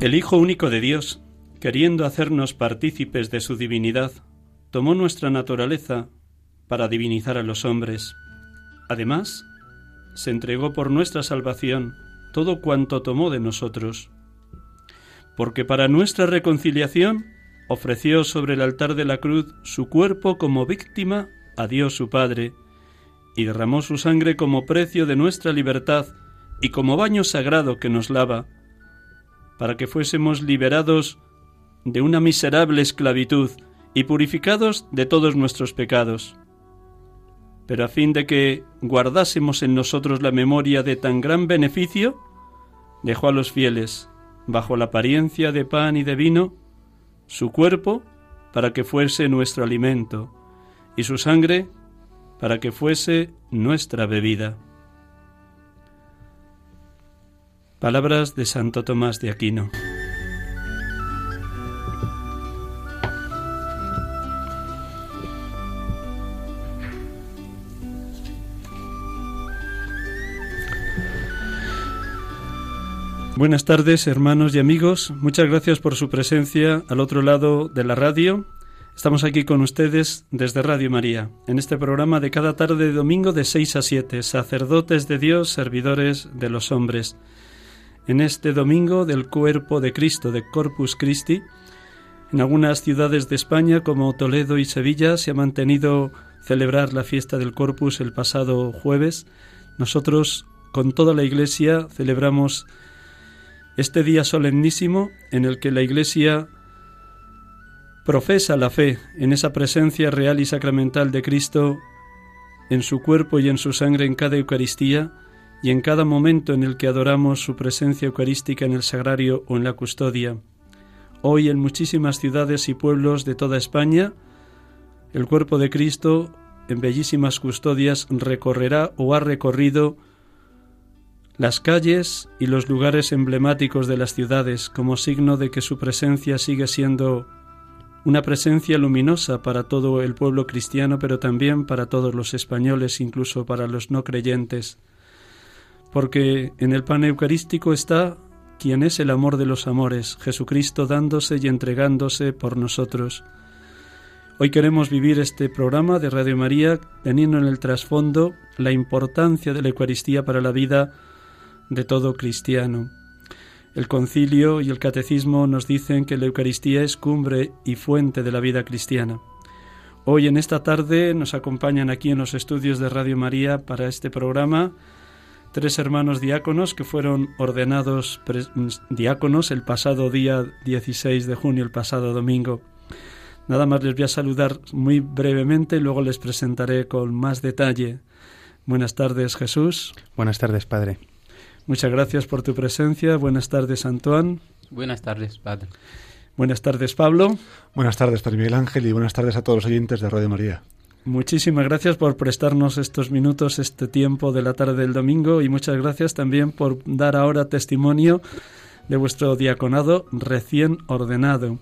El Hijo único de Dios, queriendo hacernos partícipes de su divinidad, tomó nuestra naturaleza para divinizar a los hombres. Además, se entregó por nuestra salvación todo cuanto tomó de nosotros, porque para nuestra reconciliación ofreció sobre el altar de la cruz su cuerpo como víctima a Dios su Padre, y derramó su sangre como precio de nuestra libertad y como baño sagrado que nos lava, para que fuésemos liberados de una miserable esclavitud y purificados de todos nuestros pecados. Pero a fin de que guardásemos en nosotros la memoria de tan gran beneficio, dejó a los fieles, bajo la apariencia de pan y de vino, su cuerpo para que fuese nuestro alimento, y su sangre para que fuese nuestra bebida. Palabras de Santo Tomás de Aquino. Buenas tardes, hermanos y amigos. Muchas gracias por su presencia al otro lado de la radio. Estamos aquí con ustedes desde Radio María, en este programa de cada tarde de domingo de 6 a 7, sacerdotes de Dios, servidores de los hombres. En este domingo del cuerpo de Cristo, de Corpus Christi, en algunas ciudades de España como Toledo y Sevilla se ha mantenido celebrar la fiesta del Corpus el pasado jueves. Nosotros, con toda la Iglesia, celebramos este día solemnísimo en el que la Iglesia profesa la fe en esa presencia real y sacramental de Cristo en su cuerpo y en su sangre en cada Eucaristía y en cada momento en el que adoramos su presencia eucarística en el sagrario o en la custodia. Hoy en muchísimas ciudades y pueblos de toda España, el cuerpo de Cristo en bellísimas custodias recorrerá o ha recorrido las calles y los lugares emblemáticos de las ciudades como signo de que su presencia sigue siendo una presencia luminosa para todo el pueblo cristiano, pero también para todos los españoles, incluso para los no creyentes. Porque en el pan eucarístico está quien es el amor de los amores, Jesucristo dándose y entregándose por nosotros. Hoy queremos vivir este programa de Radio María teniendo en el trasfondo la importancia de la Eucaristía para la vida de todo cristiano. El concilio y el catecismo nos dicen que la Eucaristía es cumbre y fuente de la vida cristiana. Hoy en esta tarde nos acompañan aquí en los estudios de Radio María para este programa tres hermanos diáconos que fueron ordenados diáconos el pasado día 16 de junio, el pasado domingo. Nada más les voy a saludar muy brevemente y luego les presentaré con más detalle. Buenas tardes, Jesús. Buenas tardes, Padre. Muchas gracias por tu presencia. Buenas tardes, Antoine. Buenas tardes, Padre. Buenas tardes, Pablo. Buenas tardes, Padre Miguel Ángel, y buenas tardes a todos los oyentes de Radio María. Muchísimas gracias por prestarnos estos minutos, este tiempo de la tarde del domingo, y muchas gracias también por dar ahora testimonio de vuestro diaconado recién ordenado.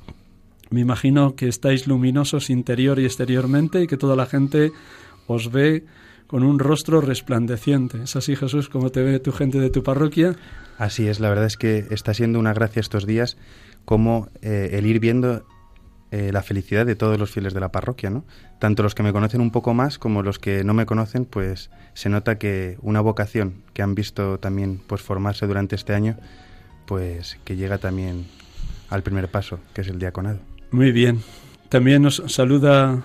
Me imagino que estáis luminosos interior y exteriormente y que toda la gente os ve con un rostro resplandeciente. ¿Es así, Jesús, como te ve tu gente de tu parroquia? Así es, la verdad es que está siendo una gracia estos días como eh, el ir viendo eh, la felicidad de todos los fieles de la parroquia, ¿no? Tanto los que me conocen un poco más como los que no me conocen, pues se nota que una vocación que han visto también pues formarse durante este año, pues que llega también al primer paso, que es el diaconado. Muy bien. También nos saluda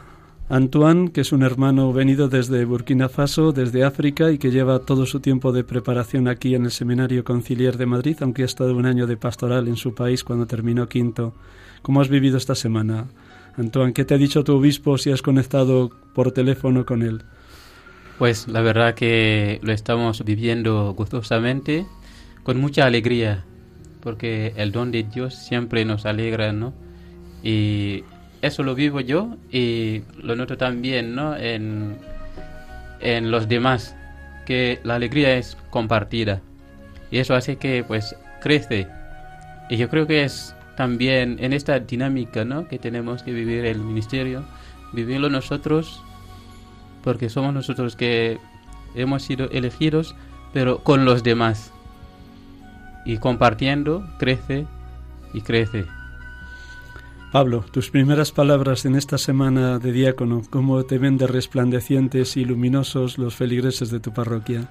Antoine, que es un hermano venido desde Burkina Faso, desde África, y que lleva todo su tiempo de preparación aquí en el Seminario Conciliar de Madrid, aunque ha estado un año de pastoral en su país cuando terminó quinto. ¿Cómo has vivido esta semana? Antoine, ¿qué te ha dicho tu obispo si has conectado por teléfono con él? Pues la verdad que lo estamos viviendo gustosamente, con mucha alegría, porque el don de Dios siempre nos alegra, ¿no? Y eso lo vivo yo y lo noto también ¿no? en, en los demás, que la alegría es compartida y eso hace que pues crece. Y yo creo que es también en esta dinámica ¿no? que tenemos que vivir el ministerio, vivirlo nosotros, porque somos nosotros que hemos sido elegidos, pero con los demás. Y compartiendo, crece y crece. Pablo, tus primeras palabras en esta semana de diácono, ¿cómo te ven de resplandecientes y luminosos los feligreses de tu parroquia?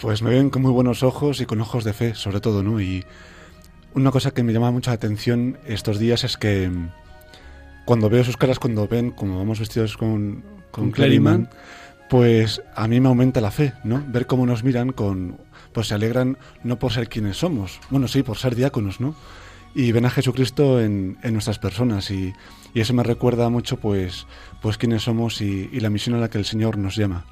Pues me ven con muy buenos ojos y con ojos de fe, sobre todo, ¿no? Y una cosa que me llama mucha atención estos días es que mm, cuando veo sus caras, cuando ven como vamos vestidos con, con, Cleriman, pues a mí me aumenta la fe, ¿no? Ver cómo nos miran con... pues se alegran no por ser quienes somos, bueno, sí, por ser diáconos, ¿no? y ven a Jesucristo en, en nuestras personas y, y, eso me recuerda mucho pues, pues quiénes somos y, y, la misión a la que el Señor nos llama.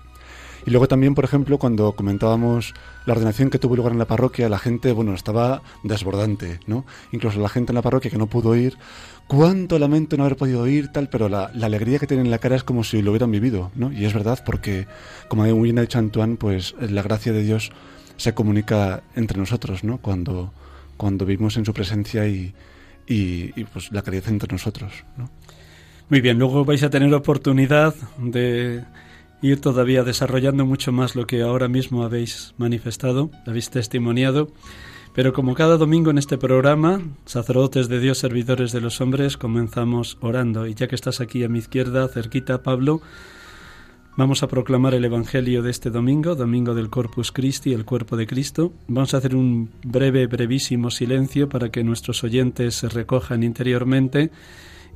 Y luego también, por ejemplo, cuando comentábamos la ordenación que tuvo lugar en la parroquia, la gente, bueno, estaba desbordante, ¿no? Incluso la gente en la parroquia que no pudo ir, cuánto lamento no haber podido ir, tal, pero la, la alegría que tienen en la cara es como si lo hubieran vivido, ¿no? Y es verdad porque, como bien ha dicho Antoine, pues la gracia de Dios se comunica entre nosotros, ¿no? Cuando, cuando vivimos en su presencia y, y, y pues la caridad entre nosotros. ¿no? Muy bien, luego vais a tener oportunidad de ir todavía desarrollando mucho más lo que ahora mismo habéis manifestado, habéis testimoniado. Pero como cada domingo en este programa, sacerdotes de Dios, servidores de los hombres, comenzamos orando. Y ya que estás aquí a mi izquierda, cerquita, Pablo, Vamos a proclamar el Evangelio de este domingo, domingo del Corpus Christi, el cuerpo de Cristo. Vamos a hacer un breve, brevísimo silencio para que nuestros oyentes se recojan interiormente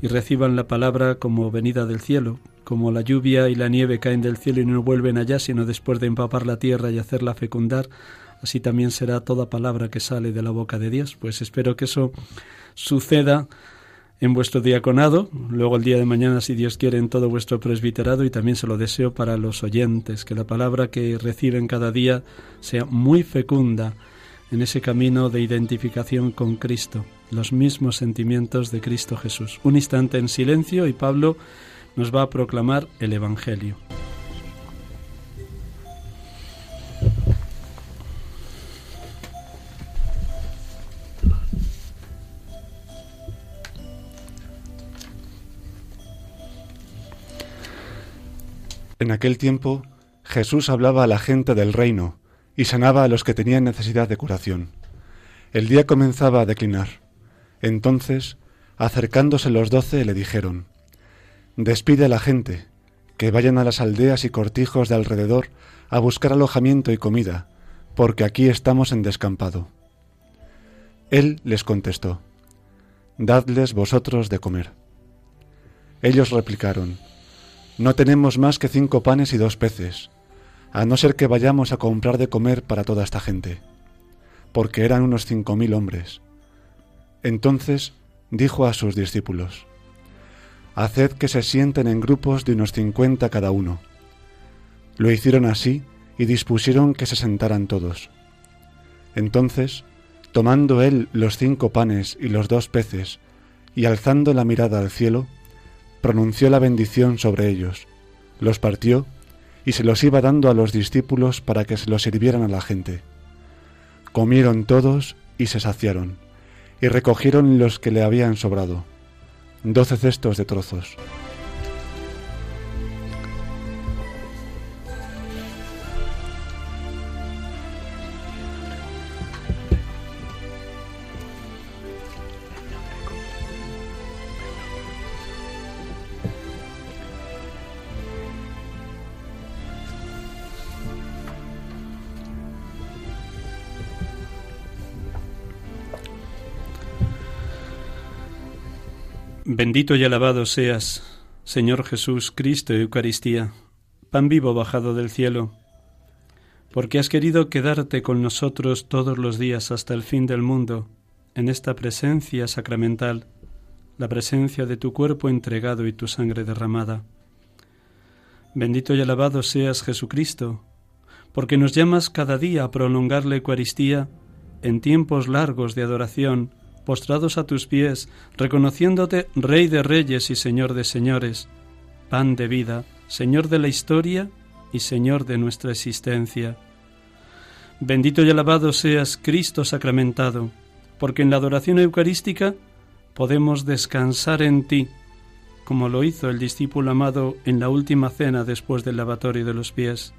y reciban la palabra como venida del cielo, como la lluvia y la nieve caen del cielo y no vuelven allá, sino después de empapar la tierra y hacerla fecundar, así también será toda palabra que sale de la boca de Dios. Pues espero que eso suceda en vuestro diaconado, luego el día de mañana, si Dios quiere, en todo vuestro presbiterado y también se lo deseo para los oyentes, que la palabra que reciben cada día sea muy fecunda en ese camino de identificación con Cristo, los mismos sentimientos de Cristo Jesús. Un instante en silencio y Pablo nos va a proclamar el Evangelio. En aquel tiempo Jesús hablaba a la gente del reino y sanaba a los que tenían necesidad de curación. El día comenzaba a declinar. Entonces, acercándose los doce, le dijeron, Despide a la gente, que vayan a las aldeas y cortijos de alrededor a buscar alojamiento y comida, porque aquí estamos en descampado. Él les contestó, Dadles vosotros de comer. Ellos replicaron, no tenemos más que cinco panes y dos peces, a no ser que vayamos a comprar de comer para toda esta gente, porque eran unos cinco mil hombres. Entonces dijo a sus discípulos, Haced que se sienten en grupos de unos cincuenta cada uno. Lo hicieron así y dispusieron que se sentaran todos. Entonces, tomando él los cinco panes y los dos peces, y alzando la mirada al cielo, pronunció la bendición sobre ellos, los partió y se los iba dando a los discípulos para que se los sirvieran a la gente. Comieron todos y se saciaron, y recogieron los que le habían sobrado, doce cestos de trozos. Bendito y alabado seas, Señor Jesús, Cristo y Eucaristía, pan vivo bajado del cielo, porque has querido quedarte con nosotros todos los días hasta el fin del mundo, en esta presencia sacramental, la presencia de tu cuerpo entregado y tu sangre derramada. Bendito y alabado seas Jesucristo, porque nos llamas cada día a prolongar la Eucaristía en tiempos largos de adoración, postrados a tus pies, reconociéndote Rey de Reyes y Señor de Señores, pan de vida, Señor de la historia y Señor de nuestra existencia. Bendito y alabado seas Cristo sacramentado, porque en la adoración eucarística podemos descansar en ti, como lo hizo el discípulo amado en la última cena después del lavatorio de los pies.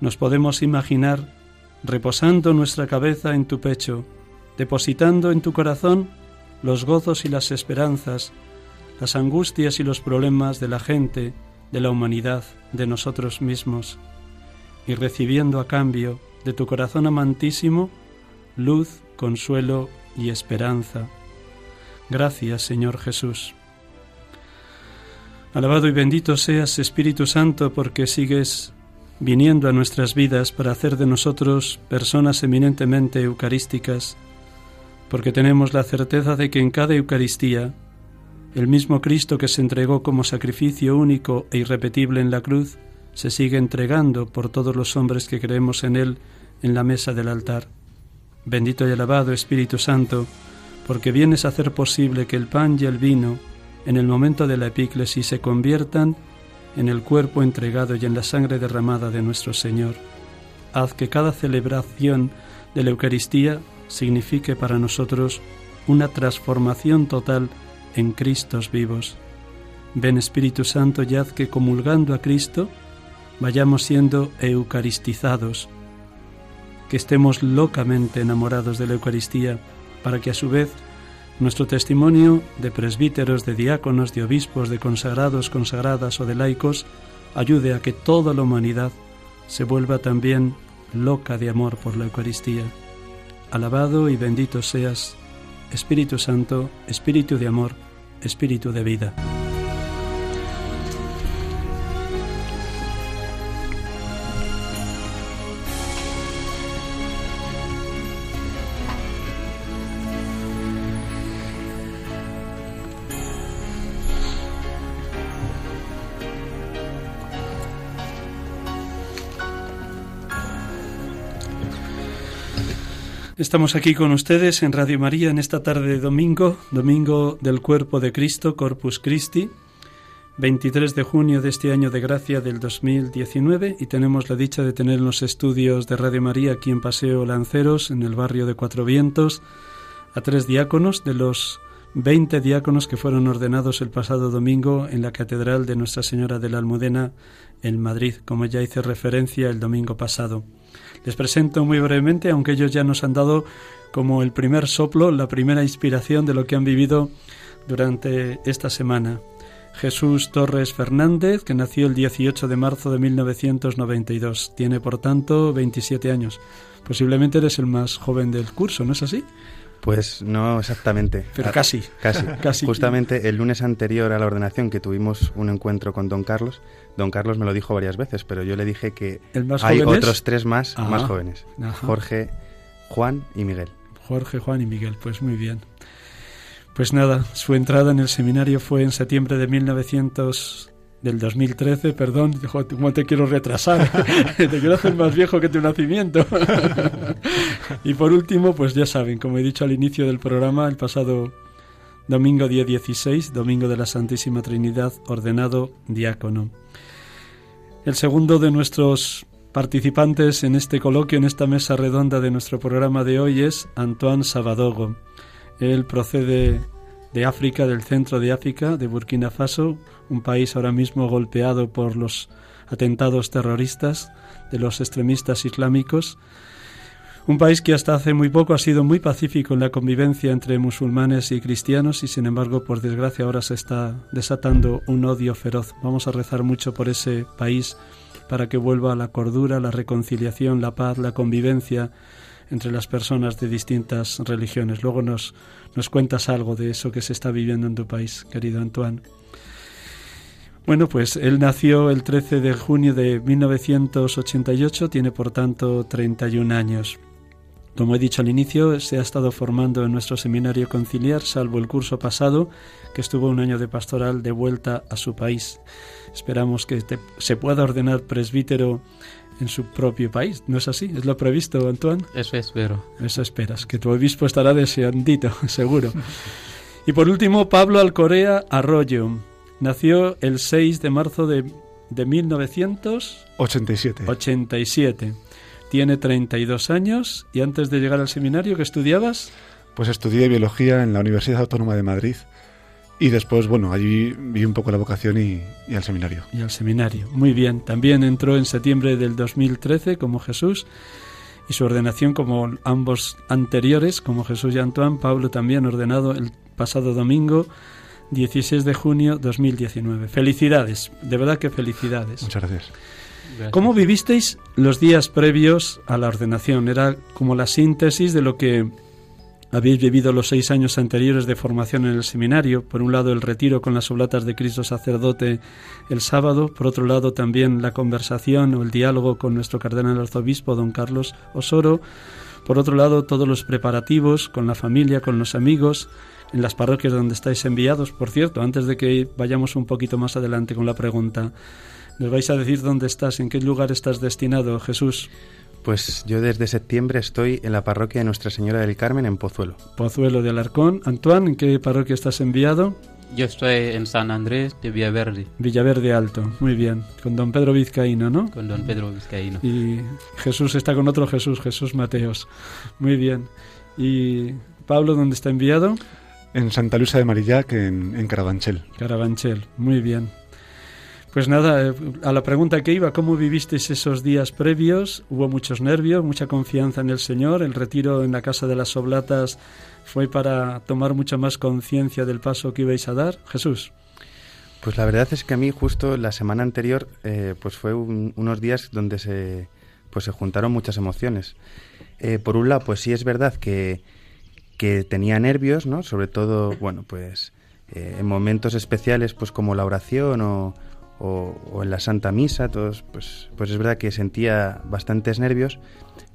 Nos podemos imaginar reposando nuestra cabeza en tu pecho, depositando en tu corazón los gozos y las esperanzas, las angustias y los problemas de la gente, de la humanidad, de nosotros mismos, y recibiendo a cambio de tu corazón amantísimo luz, consuelo y esperanza. Gracias, Señor Jesús. Alabado y bendito seas, Espíritu Santo, porque sigues viniendo a nuestras vidas para hacer de nosotros personas eminentemente eucarísticas, porque tenemos la certeza de que en cada Eucaristía el mismo Cristo que se entregó como sacrificio único e irrepetible en la cruz, se sigue entregando por todos los hombres que creemos en Él en la mesa del altar. Bendito y alabado Espíritu Santo, porque vienes a hacer posible que el pan y el vino, en el momento de la epíclesis, se conviertan en el cuerpo entregado y en la sangre derramada de nuestro Señor. Haz que cada celebración de la Eucaristía signifique para nosotros una transformación total en Cristos vivos. Ven Espíritu Santo y haz que comulgando a Cristo vayamos siendo eucaristizados, que estemos locamente enamorados de la Eucaristía, para que a su vez nuestro testimonio de presbíteros, de diáconos, de obispos, de consagrados, consagradas o de laicos ayude a que toda la humanidad se vuelva también loca de amor por la Eucaristía. Alabado y bendito seas, Espíritu Santo, Espíritu de amor, Espíritu de vida. Estamos aquí con ustedes en Radio María en esta tarde de domingo, domingo del cuerpo de Cristo, Corpus Christi, 23 de junio de este año de gracia del 2019 y tenemos la dicha de tener los estudios de Radio María aquí en Paseo Lanceros, en el barrio de Cuatro Vientos, a tres diáconos de los 20 diáconos que fueron ordenados el pasado domingo en la Catedral de Nuestra Señora de la Almudena en Madrid, como ya hice referencia el domingo pasado. Les presento muy brevemente, aunque ellos ya nos han dado como el primer soplo, la primera inspiración de lo que han vivido durante esta semana. Jesús Torres Fernández, que nació el 18 de marzo de 1992. Tiene, por tanto, 27 años. Posiblemente eres el más joven del curso, ¿no es así? Pues no exactamente. Pero casi. Casi. casi. Justamente el lunes anterior a la ordenación que tuvimos un encuentro con don Carlos, don Carlos me lo dijo varias veces, pero yo le dije que hay otros tres más más jóvenes. Jorge, Juan y Miguel. Jorge, Juan y Miguel, pues muy bien. Pues nada, su entrada en el seminario fue en septiembre de 1900 del 2013, perdón, ¿cómo te quiero retrasar? te quiero hacer más viejo que tu nacimiento. Y por último, pues ya saben, como he dicho al inicio del programa, el pasado domingo día 16, domingo de la Santísima Trinidad, ordenado diácono. El segundo de nuestros participantes en este coloquio, en esta mesa redonda de nuestro programa de hoy es Antoine Sabadogo. Él procede de África, del centro de África, de Burkina Faso, un país ahora mismo golpeado por los atentados terroristas de los extremistas islámicos, un país que hasta hace muy poco ha sido muy pacífico en la convivencia entre musulmanes y cristianos y sin embargo, por desgracia, ahora se está desatando un odio feroz. Vamos a rezar mucho por ese país para que vuelva la cordura, la reconciliación, la paz, la convivencia entre las personas de distintas religiones. Luego nos, nos cuentas algo de eso que se está viviendo en tu país, querido Antoine. Bueno, pues él nació el 13 de junio de 1988, tiene por tanto 31 años. Como he dicho al inicio, se ha estado formando en nuestro seminario conciliar, salvo el curso pasado, que estuvo un año de pastoral de vuelta a su país. Esperamos que se pueda ordenar presbítero en su propio país. ¿No es así? ¿Es lo previsto, Antoine? Eso espero. Eso esperas, que tu obispo estará deseandito, seguro. y por último, Pablo Alcorea Arroyo. Nació el 6 de marzo de, de 1987. 87. Tiene 32 años y antes de llegar al seminario, ¿qué estudiabas? Pues estudié biología en la Universidad Autónoma de Madrid y después, bueno, allí vi un poco la vocación y, y, al seminario. Y al seminario, muy bien. También entró en septiembre del 2013 como Jesús y su ordenación como ambos anteriores, como Jesús y Antoine, Pablo también ordenado el pasado domingo 16 de junio 2019. Felicidades, de verdad que felicidades. Muchas gracias. ¿Cómo vivisteis los días previos a la ordenación? Era como la síntesis de lo que habéis vivido los seis años anteriores de formación en el seminario. Por un lado, el retiro con las oblatas de Cristo sacerdote el sábado. Por otro lado, también la conversación o el diálogo con nuestro cardenal arzobispo, don Carlos Osoro. Por otro lado, todos los preparativos con la familia, con los amigos, en las parroquias donde estáis enviados. Por cierto, antes de que vayamos un poquito más adelante con la pregunta, ¿nos vais a decir dónde estás, en qué lugar estás destinado, Jesús? Pues yo desde septiembre estoy en la parroquia de Nuestra Señora del Carmen en Pozuelo. Pozuelo de Alarcón. Antoine, ¿en qué parroquia estás enviado? Yo estoy en San Andrés de Villaverde. Villaverde Alto, muy bien. Con don Pedro Vizcaíno, ¿no? Con don Pedro Vizcaíno. Y Jesús está con otro Jesús, Jesús Mateos. Muy bien. ¿Y Pablo dónde está enviado? En Santa Luisa de Marillac, en, en Carabanchel. Carabanchel, muy bien. Pues nada, eh, a la pregunta que iba, ¿cómo vivisteis esos días previos? Hubo muchos nervios, mucha confianza en el Señor. El retiro en la Casa de las Oblatas fue para tomar mucha más conciencia del paso que ibais a dar. Jesús. Pues la verdad es que a mí justo la semana anterior eh, pues fue unos días donde se, pues se juntaron muchas emociones. Eh, por un lado, pues sí es verdad que, que tenía nervios, ¿no? Sobre todo, bueno, pues en momentos especiales, pues como la oración o, o, en la Santa Misa, todos, pues, pues es verdad que sentía bastantes nervios,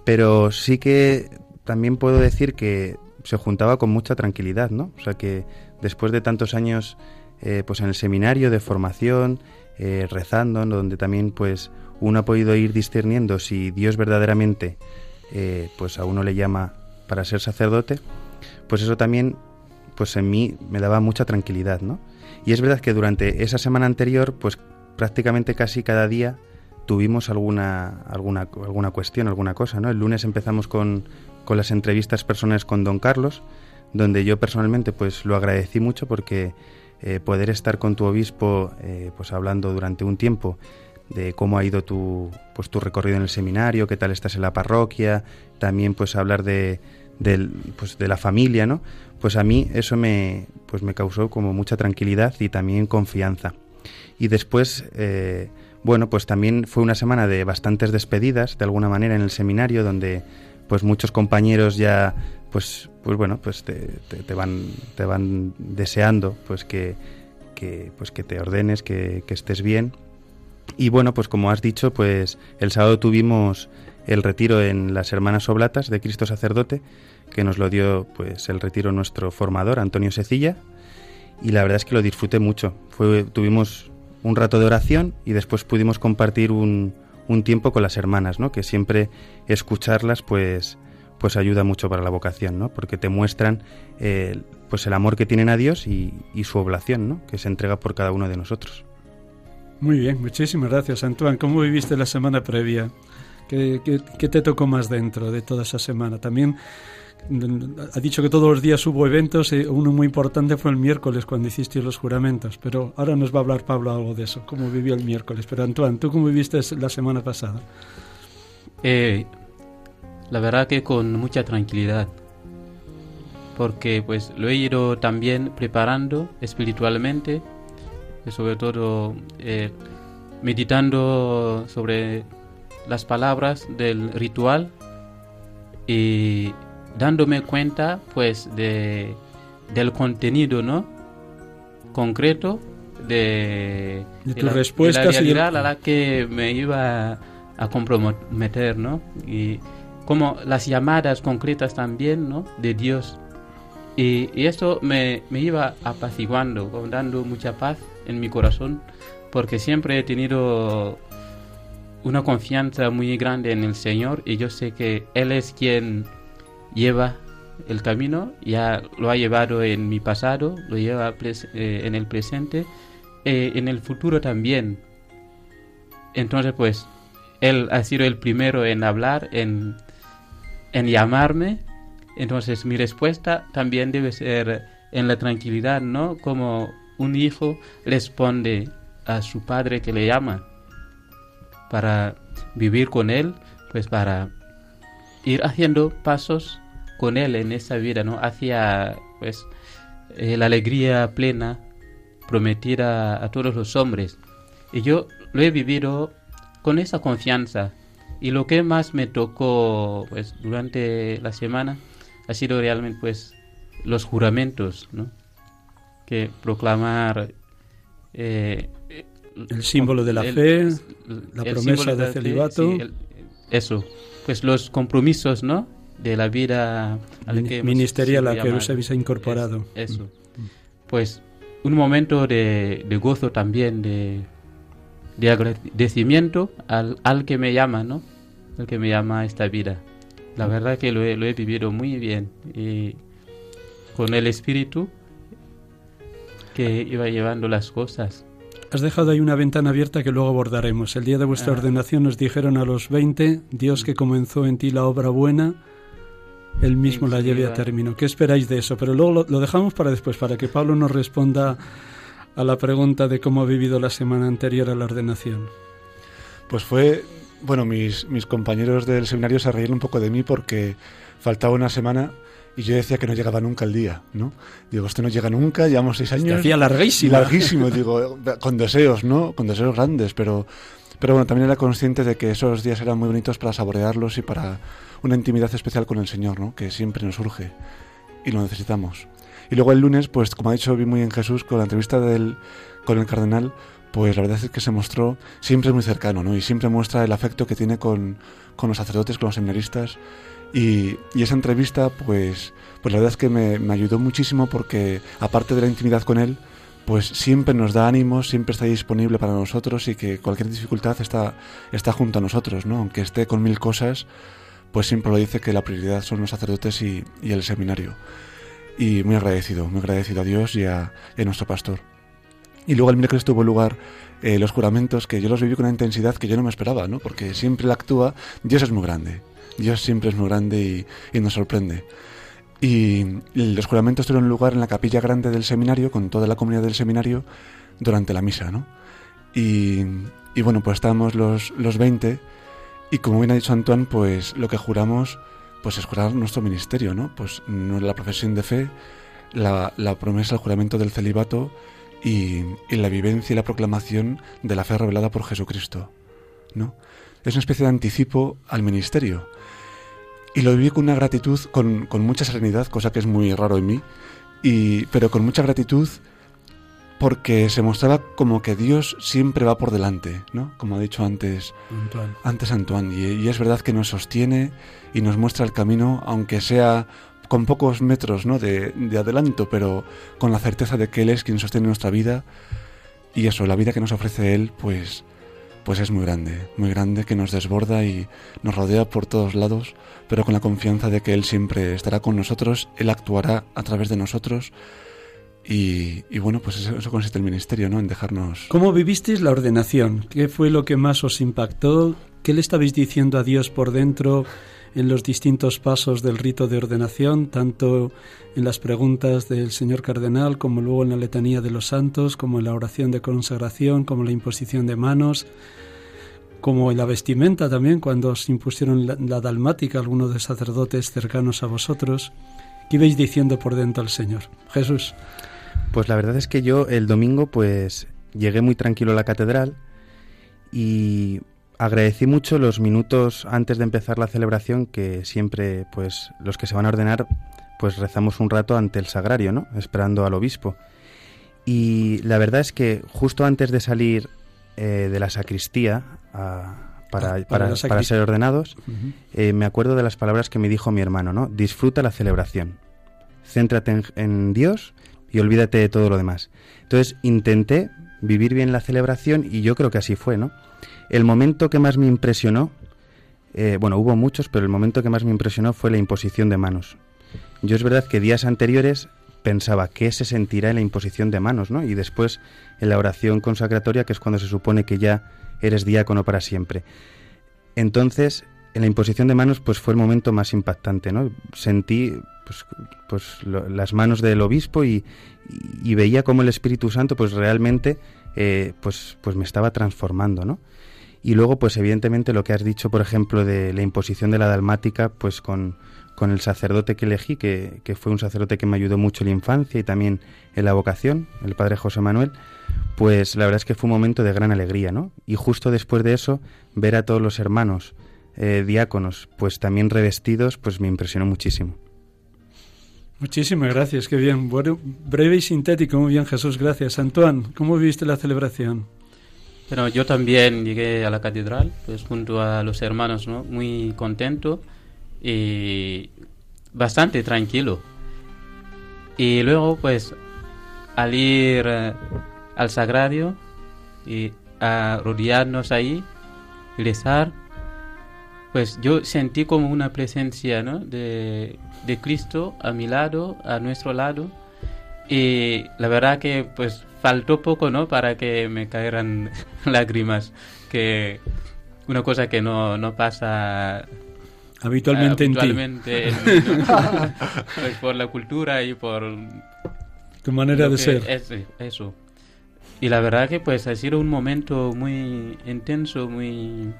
pero sí que también puedo decir que se juntaba con mucha tranquilidad, ¿no? O sea que después de tantos años eh, pues en el seminario de formación, eh, rezando, donde también pues uno ha podido ir discerniendo si Dios verdaderamente eh, pues a uno le llama para ser sacerdote, pues eso también pues en mí me daba mucha tranquilidad, ¿no? Y es verdad que durante esa semana anterior, pues prácticamente casi cada día tuvimos alguna, alguna, alguna cuestión, alguna cosa, ¿no? El lunes empezamos con, con las entrevistas personales con don Carlos, donde yo personalmente pues lo agradecí mucho porque eh, poder estar con tu obispo eh, pues hablando durante un tiempo de cómo ha ido tu, pues, tu recorrido en el seminario, qué tal estás en la parroquia, también pues hablar de, pues, de la familia, ¿no? Pues a mí eso me, pues me causó como mucha tranquilidad y también confianza. Y después, eh, bueno, pues también fue una semana de bastantes despedidas, de alguna manera, en el seminario, donde pues muchos compañeros ya, pues, pues bueno, pues te, te, van, te van deseando, pues que, que, pues que te ordenes, que, que estés bien. Y bueno, pues como has dicho, pues el sábado tuvimos el retiro en las Hermanas Oblatas de Cristo Sacerdote, que nos lo dio pues el retiro nuestro formador, Antonio Secilla, y la verdad es que lo disfruté mucho. Fue, tuvimos un rato de oración y después pudimos compartir un, un tiempo con las hermanas, ¿no? Que siempre escucharlas, pues, pues ayuda mucho para la vocación, ¿no? Porque te muestran eh, pues el amor que tienen a Dios y, y, su oblación, ¿no? Que se entrega por cada uno de nosotros. Muy bien, muchísimas gracias, Antoine. ¿Cómo viviste la semana previa? ¿Qué, qué, qué te tocó más dentro de toda esa semana? También ha dicho que todos los días hubo eventos, y uno muy importante fue el miércoles cuando hicisteis los juramentos, pero ahora nos va a hablar Pablo algo de eso, cómo vivió el miércoles. Pero Antoine, ¿tú cómo viviste la semana pasada? Eh, la verdad que con mucha tranquilidad, porque pues lo he ido también preparando espiritualmente, y sobre todo eh, meditando sobre las palabras del ritual y dándome cuenta pues de, del contenido, ¿no? Concreto de, De de la, de la el- realidad a la que me iba a comprometer, ¿no? Y como las llamadas concretas también, ¿no? De Dios. Y, y esto me, me iba apaciguando, dando mucha paz en mi corazón, porque siempre he tenido una confianza muy grande en el Señor y yo sé que Él es quien lleva el camino, ya lo ha llevado en mi pasado, lo lleva eh, en el presente, eh, en el futuro también. Entonces, pues, Él ha sido el primero en hablar, en, en llamarme. Entonces, mi respuesta también debe ser en la tranquilidad, ¿no? Como un hijo responde a su padre que le llama para vivir con Él, pues para ir haciendo pasos con Él en esa vida, ¿no? Hacia, pues, eh, la alegría plena prometida a todos los hombres. Y yo lo he vivido con esa confianza. Y lo que más me tocó, pues, durante la semana ha sido realmente, pues, los juramentos, ¿no? Que proclamar eh, El símbolo de la el- fe, el la promesa de fe, celibato. sí, el- eso, pues los compromisos, ¿no? De la vida a la que ministerial a que os llamados. habéis incorporado. Eso. eso. Pues un momento de, de gozo también, de, de agradecimiento al, al que me llama, ¿no? Al que me llama a esta vida. La verdad que lo he, lo he vivido muy bien y con el espíritu que iba llevando las cosas. Has dejado ahí una ventana abierta que luego abordaremos. El día de vuestra Ah. ordenación nos dijeron a los 20, Dios que comenzó en ti la obra buena, Él mismo Sí, la sí, lleve a término. ¿Qué esperáis de eso? Pero luego lo, lo dejamos para después, para que Pablo nos responda a la pregunta de cómo ha vivido la semana anterior a la ordenación. Pues fue, bueno, mis, mis compañeros del seminario se reían un poco de mí porque faltaba una semana y yo decía que no llegaba nunca el día, ¿no? Digo, esto no llega nunca, llevamos seis Se años. hacía larguísima. Larguísimo, digo, con deseos, ¿no? Con deseos grandes, pero, pero bueno, también era consciente de que esos días eran muy bonitos para saborearlos y para una intimidad especial con el Señor, ¿no? Que siempre nos urge y lo necesitamos. Y luego el lunes, pues como ha dicho vi muy en Jesús, con la entrevista del, con el cardenal, pues la verdad es que se mostró siempre muy cercano, ¿no? Y siempre muestra el afecto que tiene con, con los sacerdotes, con los seminaristas. Y, y esa entrevista, pues, pues la verdad es que me, me ayudó muchísimo porque, aparte de la intimidad con él, pues siempre nos da ánimos, siempre está disponible para nosotros y que cualquier dificultad está, está junto a nosotros, ¿no? Aunque esté con mil cosas, pues siempre lo dice que la prioridad son los sacerdotes y, y el seminario. Y muy agradecido, muy agradecido a Dios y a, y a nuestro pastor. Y luego el miércoles tuvo lugar eh, los juramentos que yo los viví con una intensidad que yo no me esperaba, ¿no? Porque siempre él actúa, Dios es muy grande, Dios siempre es muy grande y, nos sorprende. Y los juramentos tuvieron lugar en la capilla grande del seminario, con toda la comunidad del seminario, durante la misa, ¿no? Y, bueno, pues estábamos los, los 20 y como bien ha dicho Antoine, pues lo que juramos pues es jurar nuestro ministerio, ¿no? Pues la profesión de fe, la, la promesa, el juramento del celibato y, y la vivencia y la proclamación de la fe revelada por Jesucristo, ¿no? Es una especie de anticipo al ministerio. Y lo viví con una gratitud, con, con mucha serenidad, cosa que es muy raro en mí, y, pero con mucha gratitud porque se mostraba como que Dios siempre va por delante, ¿no? Como ha dicho antes, Antoine. antes Antoine. Y, y es verdad que nos sostiene y nos muestra el camino, aunque sea con pocos metros ¿no? de, de adelanto, pero con la certeza de que Él es quien sostiene nuestra vida. Y eso, la vida que nos ofrece Él, pues, pues es muy grande, muy grande, que nos desborda y nos rodea por todos lados, pero con la confianza de que Él siempre estará con nosotros, Él actuará a través de nosotros. Y, bueno, pues eso, eso consiste el ministerio, ¿no? En dejarnos... ¿Cómo vivisteis la ordenación? ¿Qué fue lo que más os impactó? ¿Qué le estabais diciendo a Dios por dentro en los distintos pasos del rito de ordenación, tanto en las preguntas del señor cardenal, como luego en la letanía de los santos, como en la oración de consagración, como la imposición de manos, como en la vestimenta también, cuando os impusieron la, la dalmática algunos de sacerdotes cercanos a vosotros? ¿Qué ibais diciendo por dentro al Señor? Jesús. Pues la verdad es que yo el domingo pues llegué muy tranquilo a la catedral y agradecí mucho los minutos antes de empezar la celebración que siempre, pues, los que se van a ordenar, pues rezamos un rato ante el sagrario, ¿no? Esperando al obispo. Y la verdad es que justo antes de salir eh, de la sacristía para, Ah, para- la para ser ordenados, eh, me acuerdo de las palabras que me dijo mi hermano, ¿no? Disfruta la celebración, céntrate en, en Dios y olvídate de todo lo demás. Entonces intenté vivir bien la celebración y yo creo que así fue, ¿no? El momento que más me impresionó, eh, bueno, hubo muchos, pero el momento que más me impresionó fue la imposición de manos. Yo es verdad que días anteriores pensaba qué se sentirá en la imposición de manos, ¿no? Y después en la oración consacratoria, que es cuando se supone que ya eres diácono para siempre. Entonces, en la imposición de manos, pues fue el momento más impactante, ¿no? Sentí pues, pues las manos del obispo y, veía cómo el Espíritu Santo, pues realmente, eh, pues, pues me estaba transformando, ¿no? Y luego, pues evidentemente lo que has dicho, por ejemplo, de la imposición de la dalmática, pues con, con el sacerdote que elegí, que, que fue un sacerdote que me ayudó mucho en la infancia y también en la vocación, el padre José Manuel, pues la verdad es que fue un momento de gran alegría, ¿no? Y justo después de eso, ver a todos los hermanos eh, diáconos, pues también revestidos, pues me impresionó muchísimo. Muchísimas gracias, qué bien. Bueno, breve y sintético, muy bien Jesús, gracias. Antoine, ¿cómo viviste la celebración? Pero yo también llegué a la catedral, pues junto a los hermanos, ¿no? Muy contento y bastante tranquilo. Y luego, pues, al ir eh, al sagrario y a rodearnos ahí, rezar, pues yo sentí como una presencia, ¿no? De, de Cristo a mi lado, a nuestro lado. Y la verdad que pues faltó poco, ¿no? Para que me cayeran lágrimas, que una cosa que no, no pasa Habitualmente, habitualmente en mí, ¿no? Pues por la cultura y por en ti, tu manera de ser. es- eso. Y la verdad que pues ha sido un momento muy intenso, muy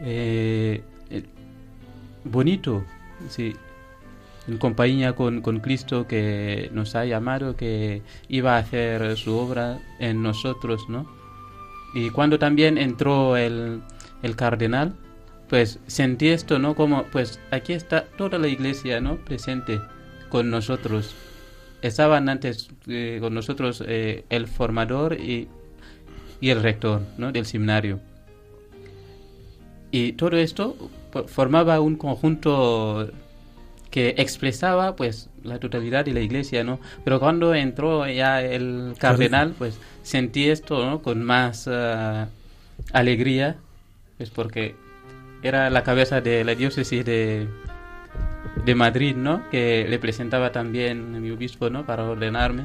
eh, eh, bonito, sí. En compañía con, con Cristo que nos ha llamado, que iba a hacer su obra en nosotros, ¿no? Y cuando también entró el, el cardenal, pues sentí esto, ¿no? Como, pues aquí está toda la iglesia, ¿no? Presente con nosotros. Estaban antes eh, con nosotros el formador y, y el rector, ¿no? Del seminario. Y todo esto po- formaba un conjunto que expresaba pues la totalidad de la iglesia, ¿no? Pero cuando entró ya el cardenal, pues sentí esto, ¿no? Con más ah, alegría, pues porque era la cabeza de la diócesis de, de Madrid, ¿no? Que le presentaba también a mi obispo, ¿no? Para ordenarme.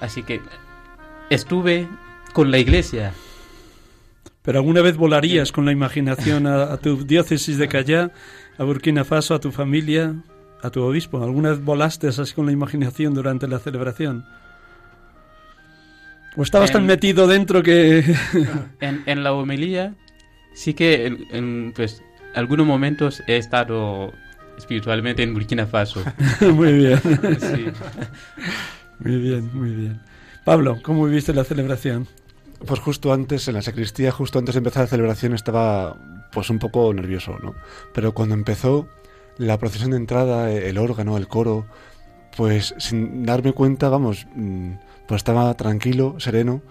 Así que estuve con la iglesia. Pero alguna vez volarías con la imaginación a, a tu diócesis de Callá, a Burkina Faso, a tu familia, a tu obispo. ¿Alguna vez volaste así con la imaginación durante la celebración? ¿O estabas tan Em, metido dentro que... En, en la homilía sí que en, en, pues algunos momentos he estado espiritualmente en Burkina Faso. muy bien, Sí. muy bien, muy bien. Pablo, ¿cómo viviste la celebración? Pues justo antes, en la sacristía, justo antes de empezar la celebración, estaba pues un poco nervioso, ¿no? Pero cuando empezó la procesión de entrada, el órgano, el coro, pues sin darme cuenta, vamos, mm, pues estaba tranquilo, sereno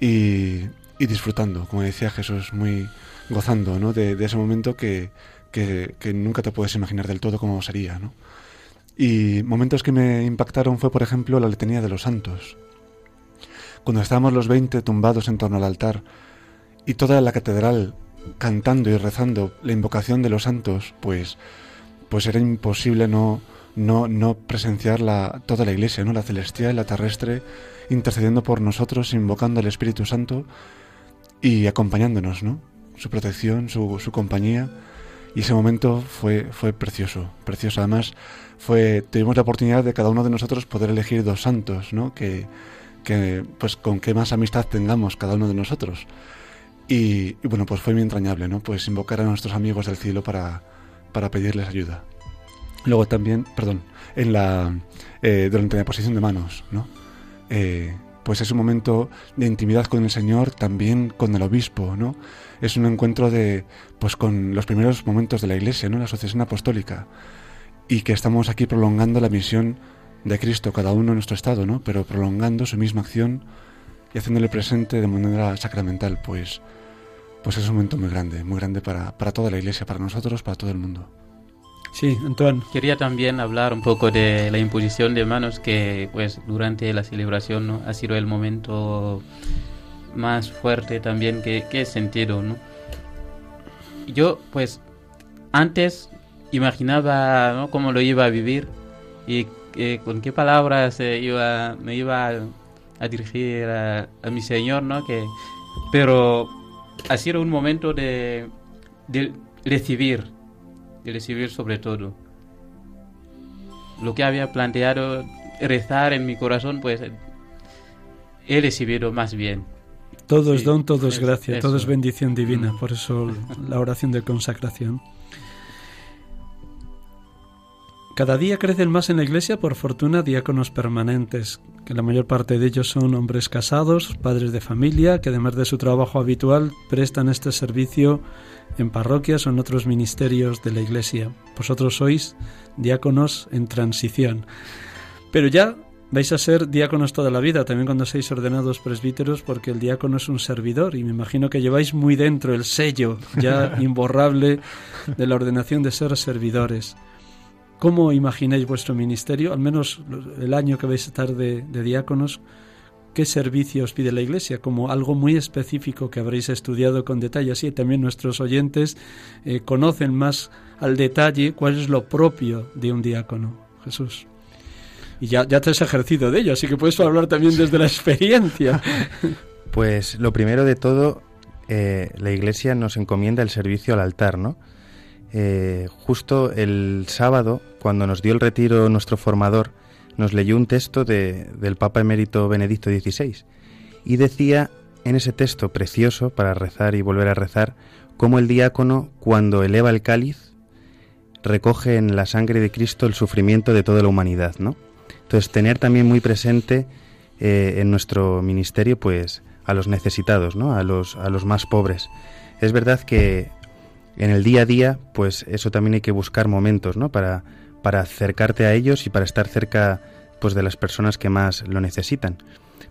y, disfrutando, como decía Jesús, muy gozando, ¿no? De, ese momento que, que, que nunca te puedes imaginar del todo cómo sería, ¿no? Y momentos que me impactaron fue, por ejemplo, la letanía de los santos cuando estábamos los 20 tumbados en torno al altar y toda la catedral cantando y rezando la invocación de los santos, pues, pues era imposible no, no, no presenciar la, toda la iglesia, ¿no? la celestial, la terrestre, intercediendo por nosotros, invocando al Espíritu Santo y acompañándonos, ¿no? Su protección, su, su compañía. Y ese momento fue, fue precioso, precioso. Además, fue, tuvimos la oportunidad de cada uno de nosotros poder elegir dos santos, ¿no? Que, que pues con qué más amistad tengamos cada uno de nosotros. Y, bueno, pues fue muy entrañable, ¿no? Pues invocar a nuestros amigos del cielo para, para pedirles ayuda. Luego también, perdón, en la eh, durante la posición de manos, ¿no? Eh, pues es un momento de intimidad con el Señor, también con el obispo, ¿no? Es un encuentro de, pues con los primeros momentos de la Iglesia, ¿no? La asociación apostólica. Y que estamos aquí prolongando la misión de Cristo, cada uno en nuestro estado, ¿no? Pero prolongando su misma acción y haciéndole presente de manera sacramental, pues, pues es un momento muy grande, muy grande para, para toda la Iglesia, para nosotros, para todo el mundo. Sí, Antoine. Quería también hablar un poco de la imposición de manos que pues durante la celebración ¿no? ha sido el momento más fuerte también que, que he sentido, ¿no? Yo pues antes imaginaba ¿no? cómo lo iba a vivir y eh, con qué palabras eh, iba, me iba a, dirigir a, a, mi Señor, ¿no? Que, pero ha sido un momento de, de recibir, y recibir sobre todo. Lo que había planteado rezar en mi corazón, pues he recibido más bien. Todo es don, todo es gracia, todo es bendición divina, mm. por eso la oración de consagración. Cada día crecen más en la iglesia, por fortuna, diáconos permanentes, que la mayor parte de ellos son hombres casados, padres de familia, que además de su trabajo habitual prestan este servicio en parroquias o en otros ministerios de la Iglesia. Vosotros sois diáconos en transición. Pero ya vais a ser diáconos toda la vida, también cuando seáis ordenados presbíteros, porque el diácono es un servidor y me imagino que lleváis muy dentro el sello ya imborrable de la ordenación de ser servidores. ¿Cómo imagináis vuestro ministerio? Al menos el año que vais a estar de, de diáconos, qué servicios pide la Iglesia, como algo muy específico que habréis estudiado con detalle. Así también nuestros oyentes eh, conocen más al detalle cuál es lo propio de un diácono. Jesús. Y ya, ya te has ejercido de ello, así que puedes hablar también desde la experiencia. Pues lo primero de todo, eh, la Iglesia nos encomienda el servicio al altar, ¿no? Eh, justo el sábado, cuando nos dio el retiro nuestro formador, nos leyó un texto de, del Papa emérito Benedicto XVI y decía en ese texto precioso para rezar y volver a rezar cómo el diácono cuando eleva el cáliz recoge en la sangre de Cristo el sufrimiento de toda la humanidad, ¿no? Entonces tener también muy presente eh, en nuestro ministerio pues a los necesitados, ¿no? A los, a los más pobres. Es verdad que en el día a día pues eso también hay que buscar momentos, ¿no? Para para acercarte a ellos y para estar cerca pues de las personas que más lo necesitan.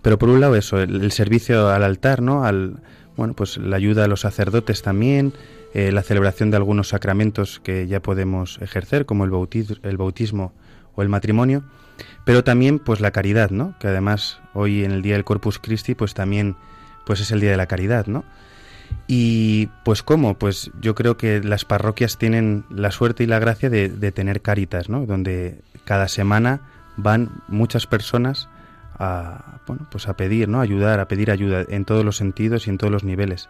Pero por un lado eso, el, servicio al altar, ¿no? Al, bueno, pues la ayuda a los sacerdotes también, eh, la celebración de algunos sacramentos que ya podemos ejercer, como el bautismo, el bautismo o el matrimonio, pero también pues la caridad, ¿no? Que además hoy en el día del Corpus Christi pues también pues es el día de la caridad, ¿no? Y pues cómo, pues yo creo que las parroquias tienen la suerte y la gracia de, tener caritas, ¿no? Donde cada semana van muchas personas a, bueno, pues a pedir, ¿no? Ayudar, a pedir ayuda en todos los sentidos y en todos los niveles.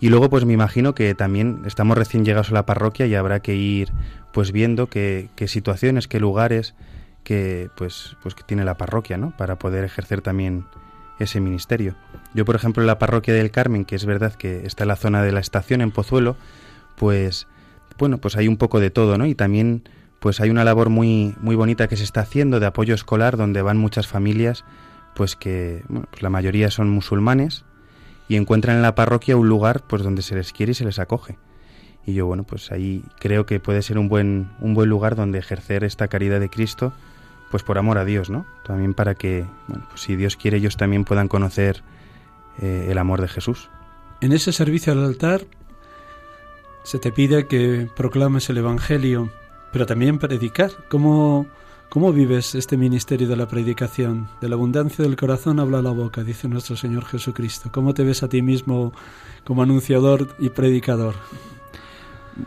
Y luego pues me imagino que también estamos recién llegados a la parroquia y habrá que ir pues viendo qué, qué situaciones, qué lugares que pues pues que tiene la parroquia, ¿no? Para poder ejercer también ese ministerio. Yo, por ejemplo, en la parroquia del Carmen, que es verdad que está en la zona de la estación en Pozuelo, pues bueno, pues hay un poco de todo, ¿no? Y también pues hay una labor muy muy bonita que se está haciendo de apoyo escolar donde van muchas familias pues que bueno, pues la mayoría son musulmanes y encuentran en la parroquia un lugar pues donde se les quiere y se les acoge. Y yo bueno, pues ahí creo que puede ser un buen un buen lugar donde ejercer esta caridad de Cristo pues por amor a Dios, ¿no? También para que, bueno, pues si Dios quiere, ellos también puedan conocer eh, el amor de Jesús. En ese servicio al altar se te pide que proclames el Evangelio, pero también predicar. ¿Cómo, ¿Cómo vives este ministerio de la predicación? De la abundancia del corazón habla la boca, dice nuestro Señor Jesucristo. ¿Cómo te ves a ti mismo como anunciador y predicador?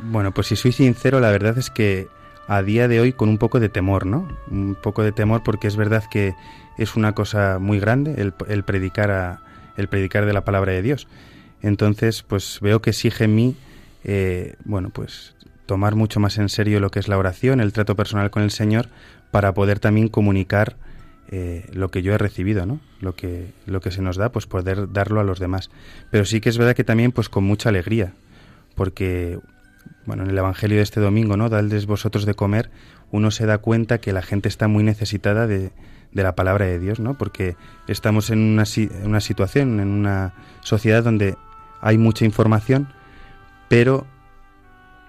Bueno, pues si soy sincero, la verdad es que a día de hoy con un poco de temor, ¿no? Un poco de temor porque es verdad que es una cosa muy grande el, predicar el predicar de la palabra de Dios. Entonces, pues veo que exige en mí, eh, bueno, pues tomar mucho más en serio lo que es la oración, el trato personal con el Señor, para poder también comunicar eh, lo que yo he recibido, ¿no? Lo que, lo que se nos da, pues poder darlo a los demás. Pero sí que es verdad que también, pues con mucha alegría, porque bueno, en el Evangelio de este domingo, ¿no? Daldes vosotros de comer, uno se da cuenta que la gente está muy necesitada de, de la palabra de Dios, ¿no? Porque estamos en una, en una situación, en una sociedad donde hay mucha información, pero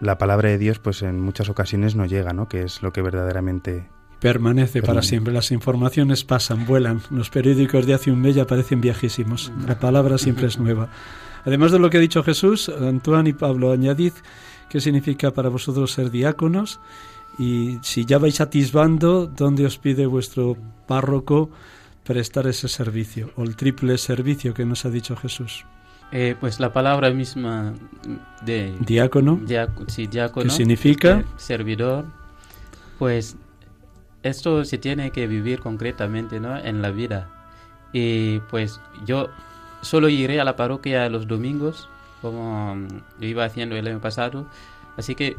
la palabra de Dios, pues en muchas ocasiones no llega, ¿no? Que es lo que verdaderamente permanece para siempre. Las informaciones pasan, vuelan. Los periódicos de hace un mes ya parecen viejísimos. La palabra siempre es nueva. Además de lo que ha dicho Jesús, Antoine y Pablo, añadid qué significa para vosotros ser diáconos y si ya vais atisbando, ¿dónde os pide vuestro párroco prestar ese servicio o el triple servicio que nos ha dicho Jesús? Eh, pues la palabra misma de diácono, sí, diácono ¿qué significa? servidor, pues esto se tiene que vivir concretamente ¿no? en la vida. Y pues yo solo iré a la parroquia los domingos, como yo iba haciendo el año pasado. Así que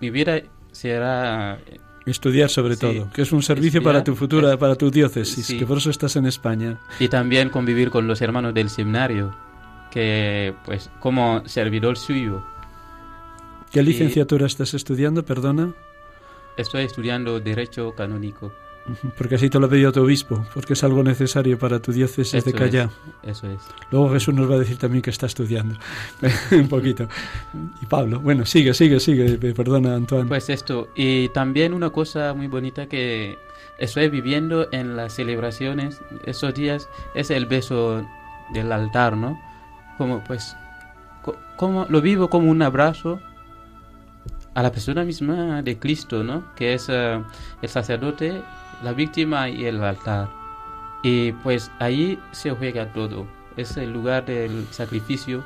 mi vida será... Estudiar sobre todo, que es un servicio para tu futura, para tu diócesis, que por eso estás en España. Y también convivir con los hermanos del seminario, que pues como servidor suyo. ¿Qué licenciatura estás estudiando, perdona? Estoy estudiando Derecho Canónico. Porque así te lo ha pedido tu obispo, porque es algo necesario para tu diócesis de Callá. eso es. Luego Jesús nos va a decir también que está estudiando. Un poquito. Y Pablo, bueno, sigue, sigue, sigue. Perdona, Antoine. Pues esto. Y también una cosa muy bonita que estoy viviendo en las celebraciones esos días es el beso del altar, ¿no? Como pues, como lo vivo como un abrazo a la persona misma de Cristo, ¿no? Que es eh, el sacerdote, la víctima y el altar. Y pues ahí se juega todo. Es el lugar del sacrificio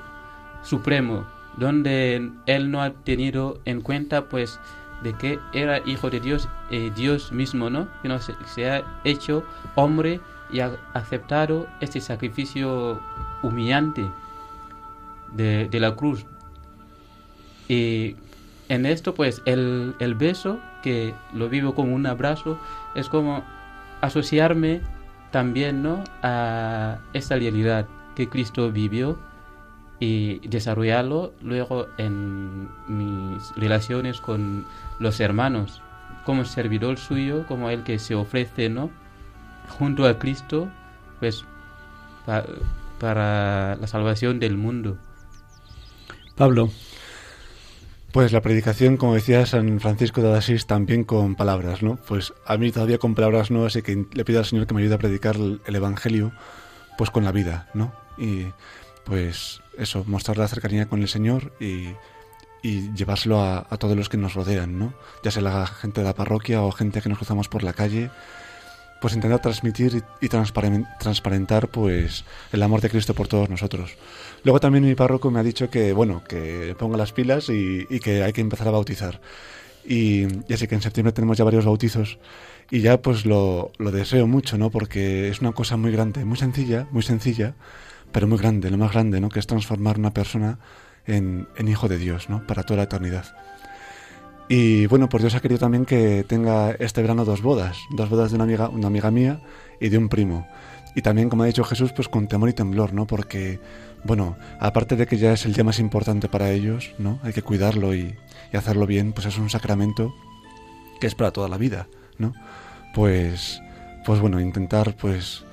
supremo, donde él no ha tenido en cuenta pues de que era hijo de Dios, y Dios mismo, ¿no? Que no se, ha hecho hombre y ha aceptado este sacrificio humillante de, de la cruz. Y en esto, pues, el, el beso, que lo vivo como un abrazo, es como asociarme también, ¿no? A esta realidad que Cristo vivió y desarrollarlo luego en mis relaciones con los hermanos, como servidor suyo, como el que se ofrece, ¿no? Junto a Cristo, pues, para la salvación del mundo. Pablo, pues la predicación, como decía San Francisco de Asís, también con palabras, ¿no? Pues a mí todavía con palabras nuevas y que le pido al Señor que me ayude a predicar el, Evangelio, pues con la vida, ¿no? Y pues eso, mostrar la cercanía con el Señor y, y llevárselo a, todos los que nos rodean, ¿no? Ya sea la gente de la parroquia o gente que nos cruzamos por la calle, pues intentar transmitir y, transparentar pues el amor de Cristo por todos nosotros. Luego también mi párroco me ha dicho que, bueno, que ponga las pilas y, que hay que empezar a bautizar. Y, así que en septiembre tenemos ya varios bautizos y ya pues lo, deseo mucho, ¿no? Porque es una cosa muy grande, muy sencilla, muy sencilla, pero muy grande, lo más grande, ¿no? Que es transformar una persona en hijo de Dios, ¿no? Para toda la eternidad. Y bueno, pues Dios ha querido también que tenga este verano dos bodas, dos bodas de una amiga, una amiga mía y de un primo. Y también, como ha dicho Jesús, pues con temor y temblor, ¿no? Porque, bueno, aparte de que ya es el día más importante para ellos, ¿no? Hay que cuidarlo y, y hacerlo bien, pues es un sacramento que es para toda la vida, ¿no? Pues, pues bueno, intentar, pues,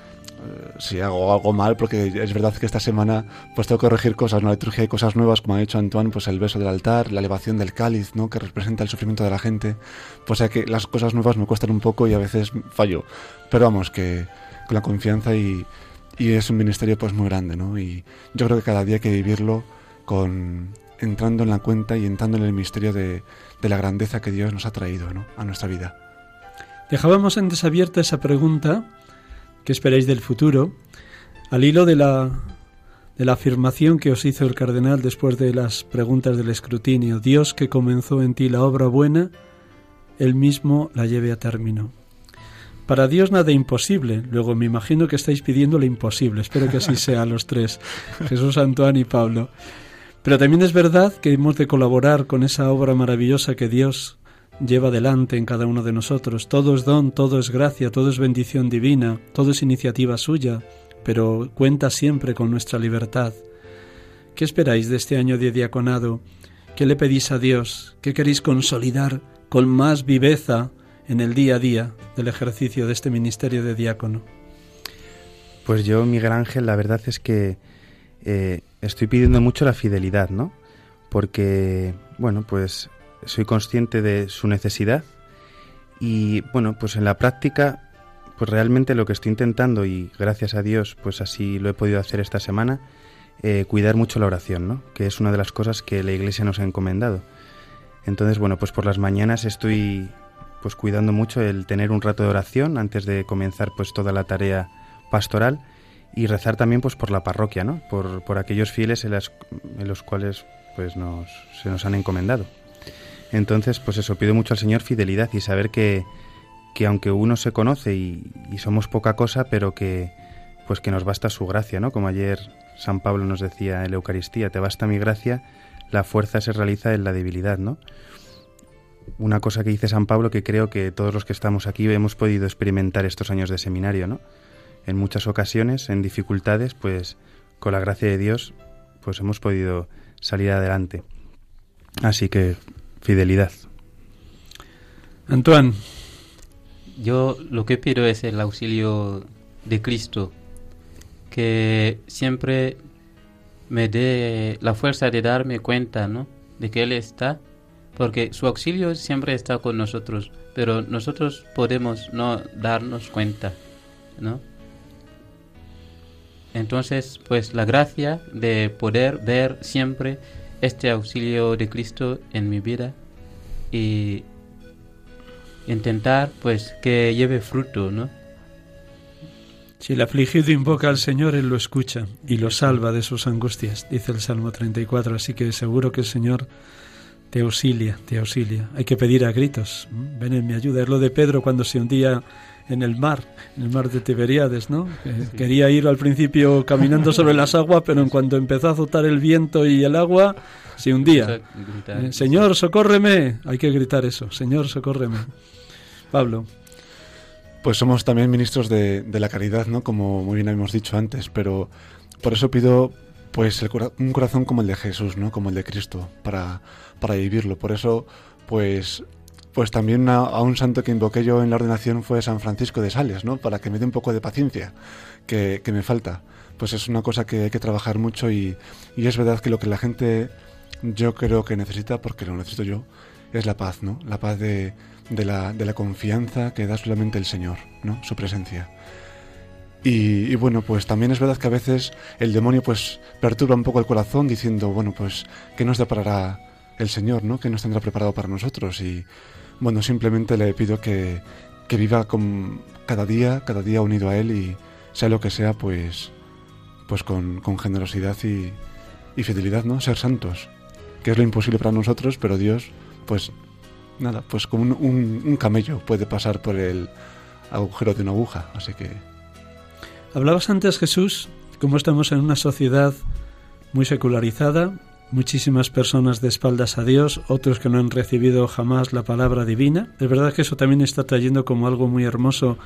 si hago algo mal, porque es verdad que esta semana pues tengo que corregir cosas, en la liturgia hay cosas nuevas, como ha dicho Antoine, pues el beso del altar, la elevación del cáliz, ¿no? que representa el sufrimiento de la gente, pues hay que las cosas nuevas me cuestan un poco y a veces fallo, pero vamos, que con la confianza y, y es un ministerio pues muy grande, ¿no? Y yo creo que cada día hay que vivirlo con entrando en la cuenta y entrando en el misterio de, de la grandeza que Dios nos ha traído ¿no? a nuestra vida. Dejábamos en desabierta esa pregunta ¿Qué esperáis del futuro? Al hilo de la, de la afirmación que os hizo el cardenal después de las preguntas del escrutinio, Dios que comenzó en ti la obra buena, Él mismo la lleve a término. Para Dios nada imposible. Luego me imagino que estáis pidiendo lo imposible. Espero que así sea los tres, Jesús, Antoine y Pablo. Pero también es verdad que hemos de colaborar con esa obra maravillosa que Dios lleva adelante en cada uno de nosotros. Todo es don, todo es gracia, todo es bendición divina, todo es iniciativa suya, pero cuenta siempre con nuestra libertad. ¿Qué esperáis de este año de diaconado? ¿Qué le pedís a Dios? ¿Qué queréis consolidar con más viveza en el día a día del ejercicio de este ministerio de diácono? Pues yo, Miguel Ángel, la verdad es que eh, estoy pidiendo mucho la fidelidad, ¿no? Porque, bueno, pues soy consciente de su necesidad y, bueno, pues en la práctica, pues realmente lo que estoy intentando y gracias a Dios, pues así lo he podido hacer esta semana, eh, cuidar mucho la oración, ¿no? Que es una de las cosas que la Iglesia nos ha encomendado. Entonces, bueno, pues por las mañanas estoy pues cuidando mucho el tener un rato de oración antes de comenzar pues toda la tarea pastoral y rezar también pues por la parroquia, ¿no? Por, por aquellos fieles en, en los cuales pues nos, se nos han encomendado. Entonces, pues eso, pido mucho al Señor fidelidad y saber que, que aunque uno se conoce y, somos poca cosa, pero que pues que nos basta su gracia, ¿no? Como ayer San Pablo nos decía en la Eucaristía, te basta mi gracia, la fuerza se realiza en la debilidad, ¿no? Una cosa que dice San Pablo que creo que todos los que estamos aquí hemos podido experimentar estos años de seminario, ¿no? En muchas ocasiones, en dificultades, pues con la gracia de Dios, pues hemos podido salir adelante. Así que fidelidad. Antoine. Yo lo que pido es el auxilio de Cristo, que siempre me dé la fuerza de darme cuenta, ¿no? De que Él está, porque su auxilio siempre está con nosotros, pero nosotros podemos no darnos cuenta, ¿no? Entonces, pues la gracia de poder ver siempre este auxilio de Cristo en mi vida y intentar pues que lleve fruto, ¿no? Si el afligido invoca al Señor, Él lo escucha y lo salva de sus angustias, dice el Salmo 34. Así que seguro que el Señor te auxilia, te auxilia. Hay que pedir a gritos. Ven en mi ayuda. Es lo de Pedro cuando se hundía en el mar, en el mar de Tiberiades, ¿no? Sí. Quería ir al principio caminando sobre las aguas, pero en cuanto empezó a azotar el viento y el agua, se hundía. Eh, Señor, socórreme. Hay que gritar eso. Señor, socórreme. Pablo. Pues somos también ministros de, de, la caridad, ¿no? Como muy bien hemos dicho antes, pero por eso pido pues el, un corazón como el de Jesús, ¿no? Como el de Cristo, para, para vivirlo. Por eso, pues pues también a, un santo que invoqué yo en la ordenación fue San Francisco de Sales, ¿no? Para que me dé un poco de paciencia, que, que me falta. Pues es una cosa que hay que trabajar mucho y, y, es verdad que lo que la gente yo creo que necesita, porque lo necesito yo, es la paz, ¿no? La paz de, de, la, de la confianza que da solamente el Señor, ¿no? Su presencia. Y, y, bueno, pues también es verdad que a veces el demonio pues perturba un poco el corazón diciendo, bueno, pues, ¿qué nos deparará el Señor, ¿no? ¿Qué nos tendrá preparado para nosotros? Y bueno, simplemente le pido que, que viva con cada día, cada día unido a Él y sea lo que sea, pues, pues con, con generosidad y, y, fidelidad, ¿no? Ser santos, que es lo imposible para nosotros, pero Dios, pues nada, pues como un, un, camello puede pasar por el agujero de una aguja, así que... Hablabas antes, Jesús, cómo estamos en una sociedad muy secularizada, muchísimas personas de espaldas a Dios, otros que no han recibido jamás la palabra divina. Es verdad que eso también está trayendo como algo muy hermoso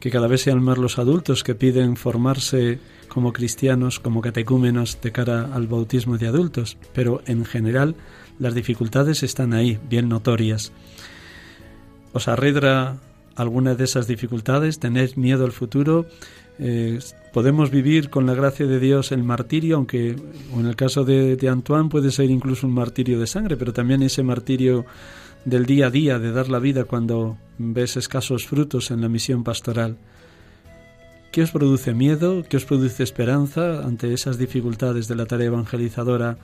que cada vez sean más los adultos que piden formarse como cristianos, como catecúmenos de cara al bautismo de adultos, pero en general las dificultades están ahí, bien notorias. ¿Os arredra alguna de esas dificultades? ¿Tenéis miedo al futuro? Eh, podemos vivir con la gracia de Dios el martirio, aunque en el caso de, de, Antoine puede ser incluso un martirio de sangre, pero también ese martirio del día a día, de dar la vida cuando ves escasos frutos en la misión pastoral. ¿Qué os produce miedo? ¿Qué os produce esperanza ante esas dificultades de la tarea evangelizadora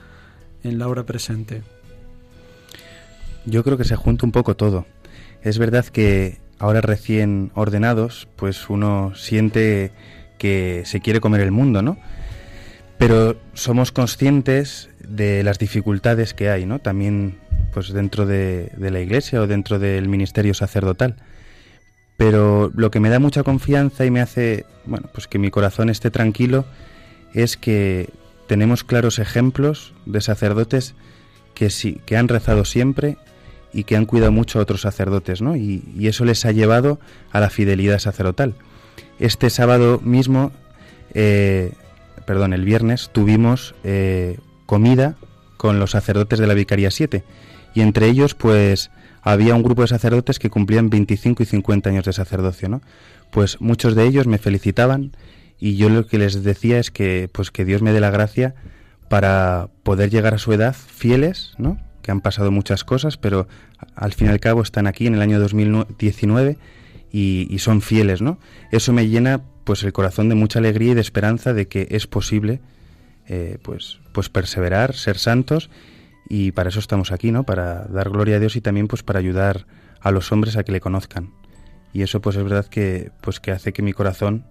en la hora presente? Yo creo que se junta un poco todo. Es verdad que ahora recién ordenados, pues uno siente que se quiere comer el mundo, ¿no? Pero somos conscientes de las dificultades que hay, ¿no? También pues dentro de, la iglesia o dentro del ministerio sacerdotal. Pero lo que me da mucha confianza y me hace, bueno, pues que mi corazón esté tranquilo es que tenemos claros ejemplos de sacerdotes que sí, que han rezado siempre y que han cuidado mucho a otros sacerdotes, ¿no? Y, eso les ha llevado a la fidelidad sacerdotal. Este sábado mismo, eh, perdón, el viernes, tuvimos eh, comida con los sacerdotes de la Vicaría 7 y entre ellos, pues, había un grupo de sacerdotes que cumplían 25 y 50 años de sacerdocio, ¿no? Pues muchos de ellos me felicitaban y yo lo que les decía es que pues que Dios me dé la gracia para poder llegar a su edad fieles, ¿no? Que han pasado muchas cosas, pero al fin y al cabo están aquí en el año 2019 y, y son fieles, ¿no? Eso me llena pues el corazón de mucha alegría y de esperanza de que es posible eh, pues pues perseverar, ser santos y para eso estamos aquí, ¿no? Para dar gloria a Dios y también pues para ayudar a los hombres a que le conozcan. Y eso pues es verdad que pues que hace que mi corazón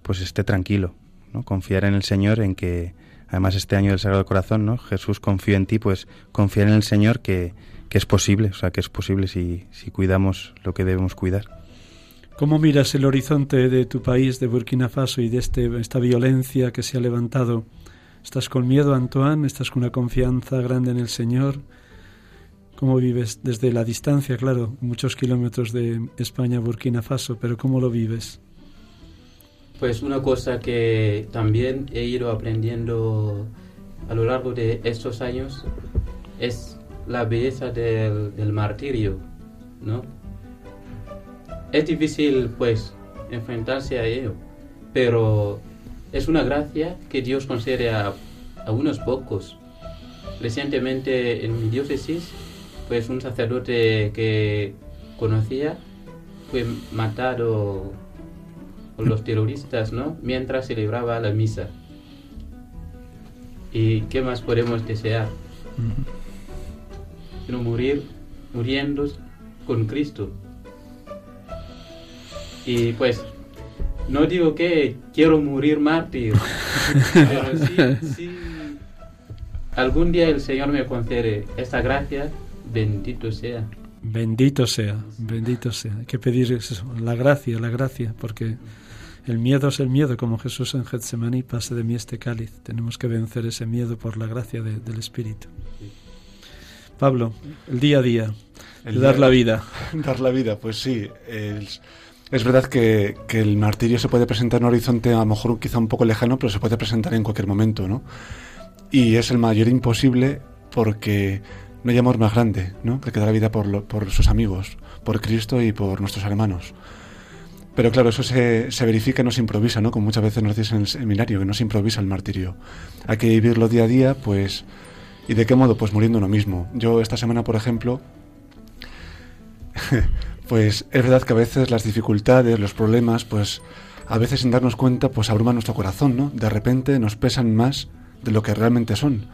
pues esté tranquilo, ¿no? Confiar en el Señor en que además este año del Sagrado Corazón, ¿no? Jesús confío en ti, pues confiar en el Señor que, que es posible, o sea, que es posible si, si cuidamos lo que debemos cuidar. ¿Cómo miras el horizonte de tu país, de Burkina Faso, y de este, esta violencia que se ha levantado? ¿Estás con miedo, Antoine? ¿Estás con una confianza grande en el Señor? ¿Cómo vives desde la distancia, claro, muchos kilómetros de España Burkina Faso, pero cómo lo vives? Pues una cosa que también he ido aprendiendo a lo largo de estos años es la belleza del, del martirio, ¿no? Es difícil, pues, enfrentarse a ello, pero es una gracia que Dios concede a, a unos pocos. Recientemente en mi diócesis, pues un sacerdote que conocía fue matado los terroristas, ¿no? Mientras celebraba la misa. ¿Y qué más podemos desear? Sino morir, muriendo con Cristo. Y pues, no digo que quiero morir mártir, pero sí, sí, algún día el Señor me concede esta gracia, bendito sea. Bendito sea, bendito sea. Hay que pedir eso, la gracia, la gracia, porque el miedo es el miedo, como Jesús en Getsemaní, pase de mí este cáliz. Tenemos que vencer ese miedo por la gracia de, del Espíritu. Pablo, el día a día, el dar la vida. Dar la vida, pues sí. Es, es verdad que, que, el martirio se puede presentar en un horizonte a lo mejor quizá un poco lejano, pero se puede presentar en cualquier momento, ¿no? Y es el mayor imposible porque no hay amor más grande, ¿no? Que dar la vida por, lo, por sus amigos, por Cristo y por nuestros hermanos. Pero claro, eso se, se, verifica y no se improvisa, ¿no? Como muchas veces nos dicen en el seminario, que no se improvisa el martirio. Hay que vivirlo día a día, pues... ¿Y de qué modo? Pues muriendo uno mismo. Yo esta semana, por ejemplo, pues es verdad que a veces las dificultades, los problemas, pues a veces sin darnos cuenta, pues abruman nuestro corazón, ¿no? De repente nos pesan más de lo que realmente son.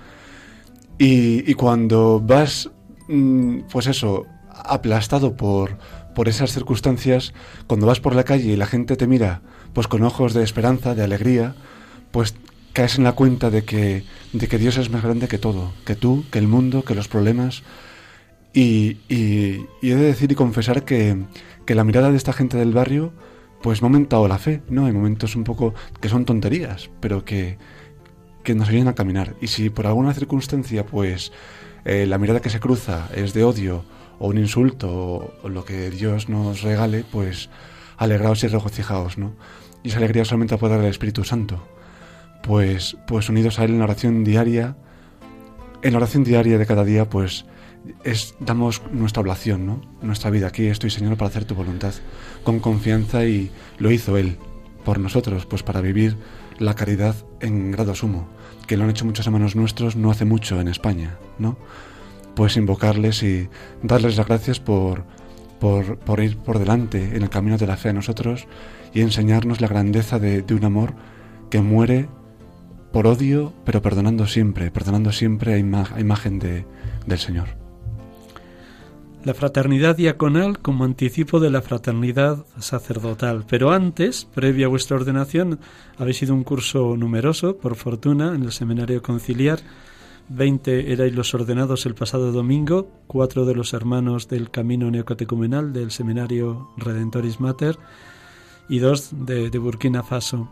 Y, cuando vas, mmm, pues eso, aplastado por, por esas circunstancias, cuando vas por la calle y la gente te mira pues con ojos de esperanza, de alegría, pues caes en la cuenta de que, de que Dios es más grande que todo, que tú, que el mundo, que los problemas. Y, y, y he de decir y confesar que, que, la mirada de esta gente del barrio pues me ha aumentado la fe, ¿no? Hay momentos un poco que son tonterías, pero que, que nos ayudan a caminar. Y si por alguna circunstancia pues eh, la mirada que se cruza es de odio, o un insulto o, lo que Dios nos regale, pues alegraos y regocijaos, ¿no? Y esa alegría solamente la puede dar el Espíritu Santo. Pues, pues unidos a Él en la oración diaria, en la oración diaria de cada día, pues es, damos nuestra oblación, ¿no? Nuestra vida. Aquí estoy, Señor, para hacer tu voluntad, con confianza y lo hizo Él por nosotros, pues para vivir la caridad en grado sumo, que lo han hecho muchos hermanos nuestros no hace mucho en España, ¿no? pues invocarles y darles las gracias por, por, por, ir por delante en el camino de la fe a nosotros y enseñarnos la grandeza de, un amor que muere por odio, pero perdonando siempre, perdonando siempre a, a imagen de, del Señor. La fraternidad diaconal como anticipo de la fraternidad sacerdotal. Pero antes, previa a vuestra ordenación, habéis ido un curso numeroso, por fortuna, en el seminario conciliar 20 erais los ordenados el pasado domingo, cuatro de los hermanos del camino neocatecumenal del seminario Redentoris Mater y dos de, Burkina Faso.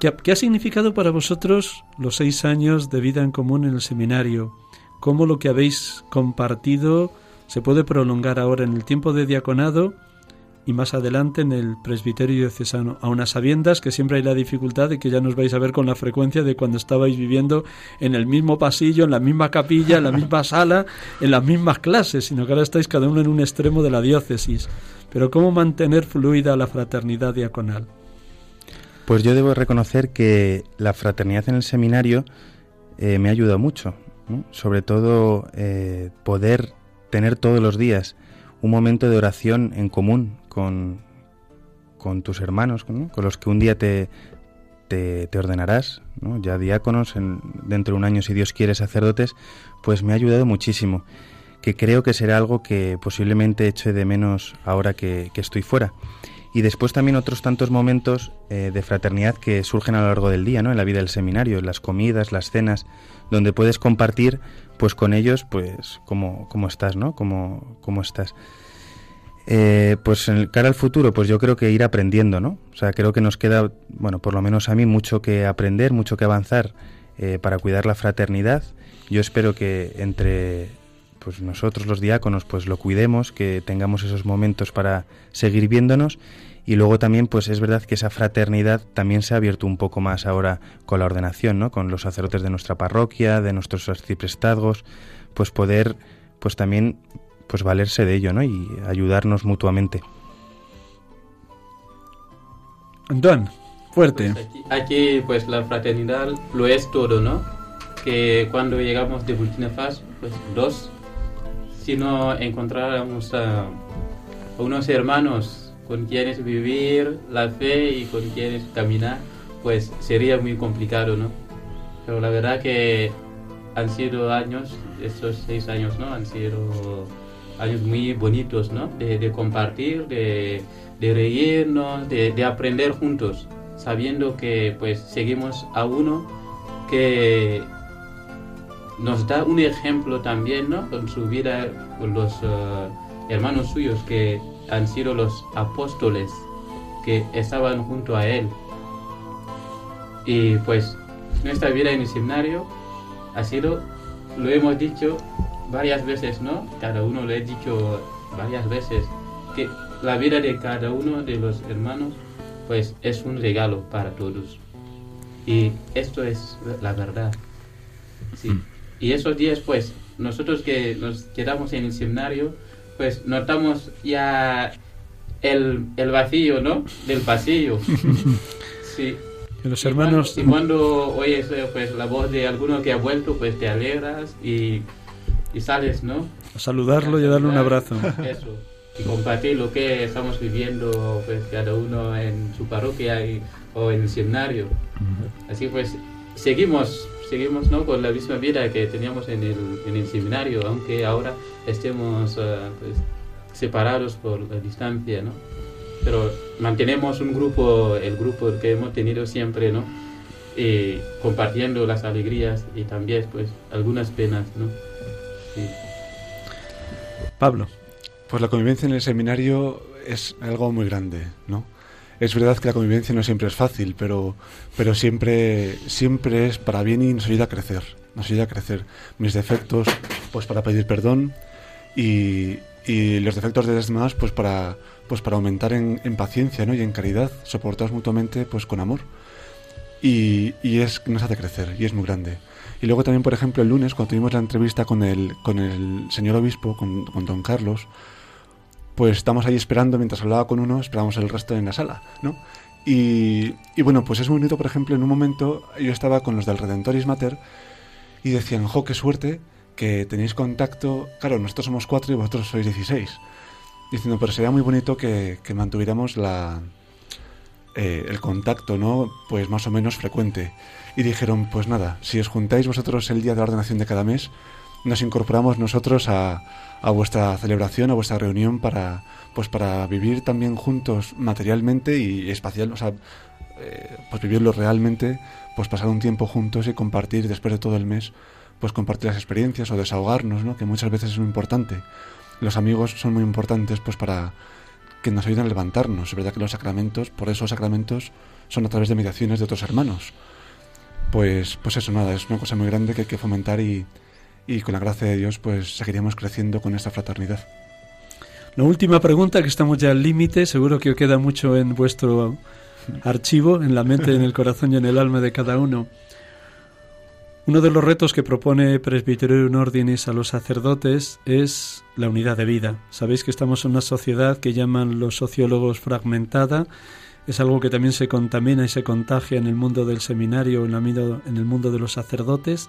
¿Qué ¿Qué ha, significado para vosotros los seis años de vida en común en el seminario? ¿Cómo lo que habéis compartido se puede prolongar ahora en el tiempo de diaconado y más adelante en el presbiterio diocesano, a sabiendas que siempre hay la dificultad de que ya nos vais a ver con la frecuencia de cuando estabais viviendo en el mismo pasillo, en la misma capilla, en la misma sala, en las mismas clases, sino que ahora estáis cada uno en un extremo de la diócesis. Pero ¿cómo mantener fluida la fraternidad diaconal? Pues yo debo reconocer que la fraternidad en el seminario eh, me ha ayudado mucho, sobre todo eh, poder tener todos los días un momento de oración en común con, con tus hermanos, con los que un día te, te, ordenarás, ya diáconos, en, dentro de un año, si Dios quiere, sacerdotes, pues me ha ayudado muchísimo, que creo que será algo que posiblemente eche de menos ahora que, estoy fuera. Y después también otros tantos momentos eh, de fraternidad que surgen a lo largo del día, ¿no? En la vida del seminario, las comidas, las cenas, donde puedes compartir pues con ellos pues cómo, cómo estás, ¿no? Cómo, cómo estás. Eh, pues en el cara al futuro, pues yo creo que ir aprendiendo, ¿no? O sea, creo que nos queda, bueno, por lo menos a mí, mucho que aprender, mucho que avanzar eh, para cuidar la fraternidad. Yo espero que entre pues nosotros los diáconos pues lo cuidemos, que tengamos esos momentos para seguir viéndonos y luego también, pues es verdad que esa fraternidad también se ha abierto un poco más ahora con la ordenación, ¿no? Con los sacerdotes de nuestra parroquia, de nuestros arciprestazgos, pues poder, pues también, pues valerse de ello, ¿no? Y ayudarnos mutuamente. Antoine, fuerte. Pues aquí, pues la fraternidad lo es todo, ¿no? Que cuando llegamos de Burkina Faso, pues dos, si no encontráramos a unos hermanos con quienes vivir la fe y con quienes caminar, pues sería muy complicado, ¿no? Pero la verdad que han sido años, estos seis años, ¿no? Han sido años muy bonitos, ¿no? De, compartir, de, de reírnos, de, de, aprender juntos, sabiendo que pues seguimos a uno que nos da un ejemplo también, ¿no? Con su vida, con los eh, hermanos suyos que han sido los apóstoles que estaban junto a él. Y pues nuestra vida en el seminario ha sido, lo hemos dicho varias veces, ¿no? Cada uno lo he dicho varias veces, que la vida de cada uno de los hermanos pues es un regalo para todos. Y esto es la verdad. Sí. Mm. Y esos días pues nosotros que nos quedamos en el seminario, pues notamos ya el, el vacío, ¿no? Del pasillo. sí. los hermanos... Y cuando, oyes eh, pues, la voz de alguno que ha vuelto, pues te alegras y, y sales, ¿no? A saludarlo y a darle un abrazo. Eso. Y compartir lo que estamos viviendo, pues cada uno en su parroquia y, o en el seminario. Así pues, seguimos seguimos ¿no? con la misma vida que teníamos en el, en el seminario, aunque ahora estemos uh, pues, separados por la distancia, ¿no? Pero mantenemos un grupo, el grupo que hemos tenido siempre, ¿no? Y compartiendo las alegrías y también, pues, algunas penas, ¿no? Sí. Pablo. Pues la convivencia en el seminario es algo muy grande, ¿no? Es verdad que la convivencia no siempre es fácil, pero, pero siempre, siempre es para bien y nos ayuda a crecer. Nos ayuda a crecer. Mis defectos, pues para pedir perdón y, y los defectos de los demás, pues para, pues para aumentar en, paciencia ¿no? y en caridad, soportados mutuamente pues con amor. Y, y es, nos hace crecer y es muy grande. Y luego también, por ejemplo, el lunes, cuando tuvimos la entrevista con el, con el señor obispo, con, con don Carlos, pues estamos ahí esperando, mientras hablaba con uno, esperamos el resto en la sala, ¿no? Y, y, bueno, pues es muy bonito, por ejemplo, en un momento yo estaba con los del Redentoris Mater y decían, jo, qué suerte que tenéis contacto, claro, nosotros somos cuatro y vosotros sois 16. Diciendo, pero sería muy bonito que, que mantuviéramos la, eh, el contacto, ¿no? Pues más o menos frecuente. Y dijeron, pues nada, si os juntáis vosotros el día de la ordenación de cada mes, nos incorporamos nosotros a, a vuestra celebración, a vuestra reunión para, pues para vivir también juntos materialmente y espacial, o sea, eh, pues vivirlo realmente, pues pasar un tiempo juntos y compartir después de todo el mes, pues compartir las experiencias o desahogarnos, ¿no? que muchas veces es muy importante. Los amigos son muy importantes pues para que nos ayuden a levantarnos. Es verdad que los sacramentos, por eso los sacramentos son a través de mediaciones de otros hermanos. Pues, pues eso, nada, es una cosa muy grande que hay que fomentar y, y con la gracia de Dios pues seguiremos creciendo con esta fraternidad. La última pregunta, que estamos ya al límite, seguro que queda mucho en vuestro archivo, en la mente, en el corazón y en el alma de cada uno. Uno de los retos que propone Presbyterium Ordinis a los sacerdotes es la unidad de vida. Sabéis que estamos en una sociedad que llaman los sociólogos fragmentada. Es algo que también se contamina y se contagia en el mundo del seminario, en el mundo de los sacerdotes,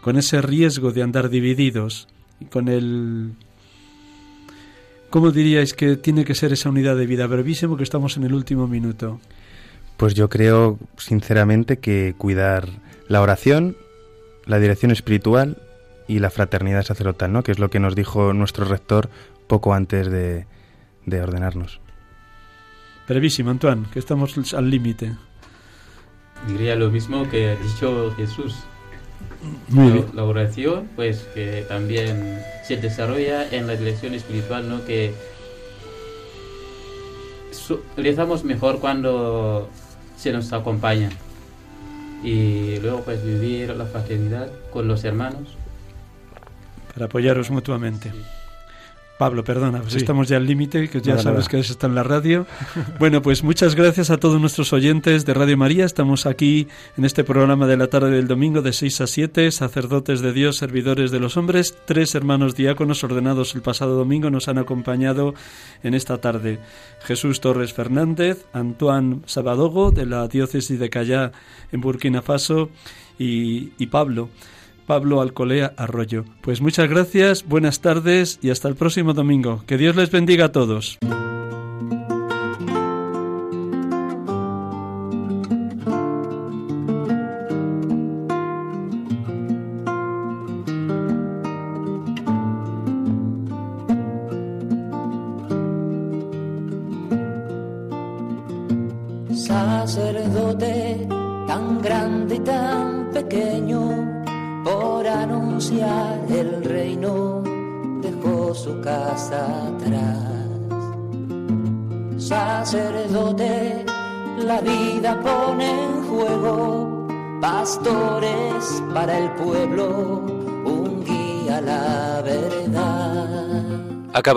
con ese riesgo de andar divididos y con el ¿Cómo diríais que tiene que ser esa unidad de vida? Brevísimo, que estamos en el último minuto. Pues yo creo, sinceramente, que cuidar la oración, la dirección espiritual y la fraternidad sacerdotal, ¿no? Que es lo que nos dijo nuestro rector poco antes de, de ordenarnos. Brevísimo, Antoine, que estamos al límite. Diría lo mismo que ha dicho Jesús. La, oración, pues que también se desarrolla en la dirección espiritual, ¿no? Que rezamos mejor cuando se nos acompaña. Y luego pues vivir la fraternidad con los hermanos. Para apoyaros mutuamente. Pablo, perdona, pues estamos ya al límite, que ya sabes que está en la radio. Bueno, pues muchas gracias a todos nuestros oyentes de Radio María. Estamos aquí en este programa de la tarde del domingo de 6 a 7, sacerdotes de Dios, servidores de los hombres. Tres hermanos diáconos ordenados el pasado domingo nos han acompañado en esta tarde. Jesús Torres Fernández, Antoine Sabadogo de la diócesis de Callá en Burkina Faso y, y Pablo. Pablo Alcolea Arroyo. Pues muchas gracias, buenas tardes y hasta el próximo domingo. Que Dios les bendiga a todos.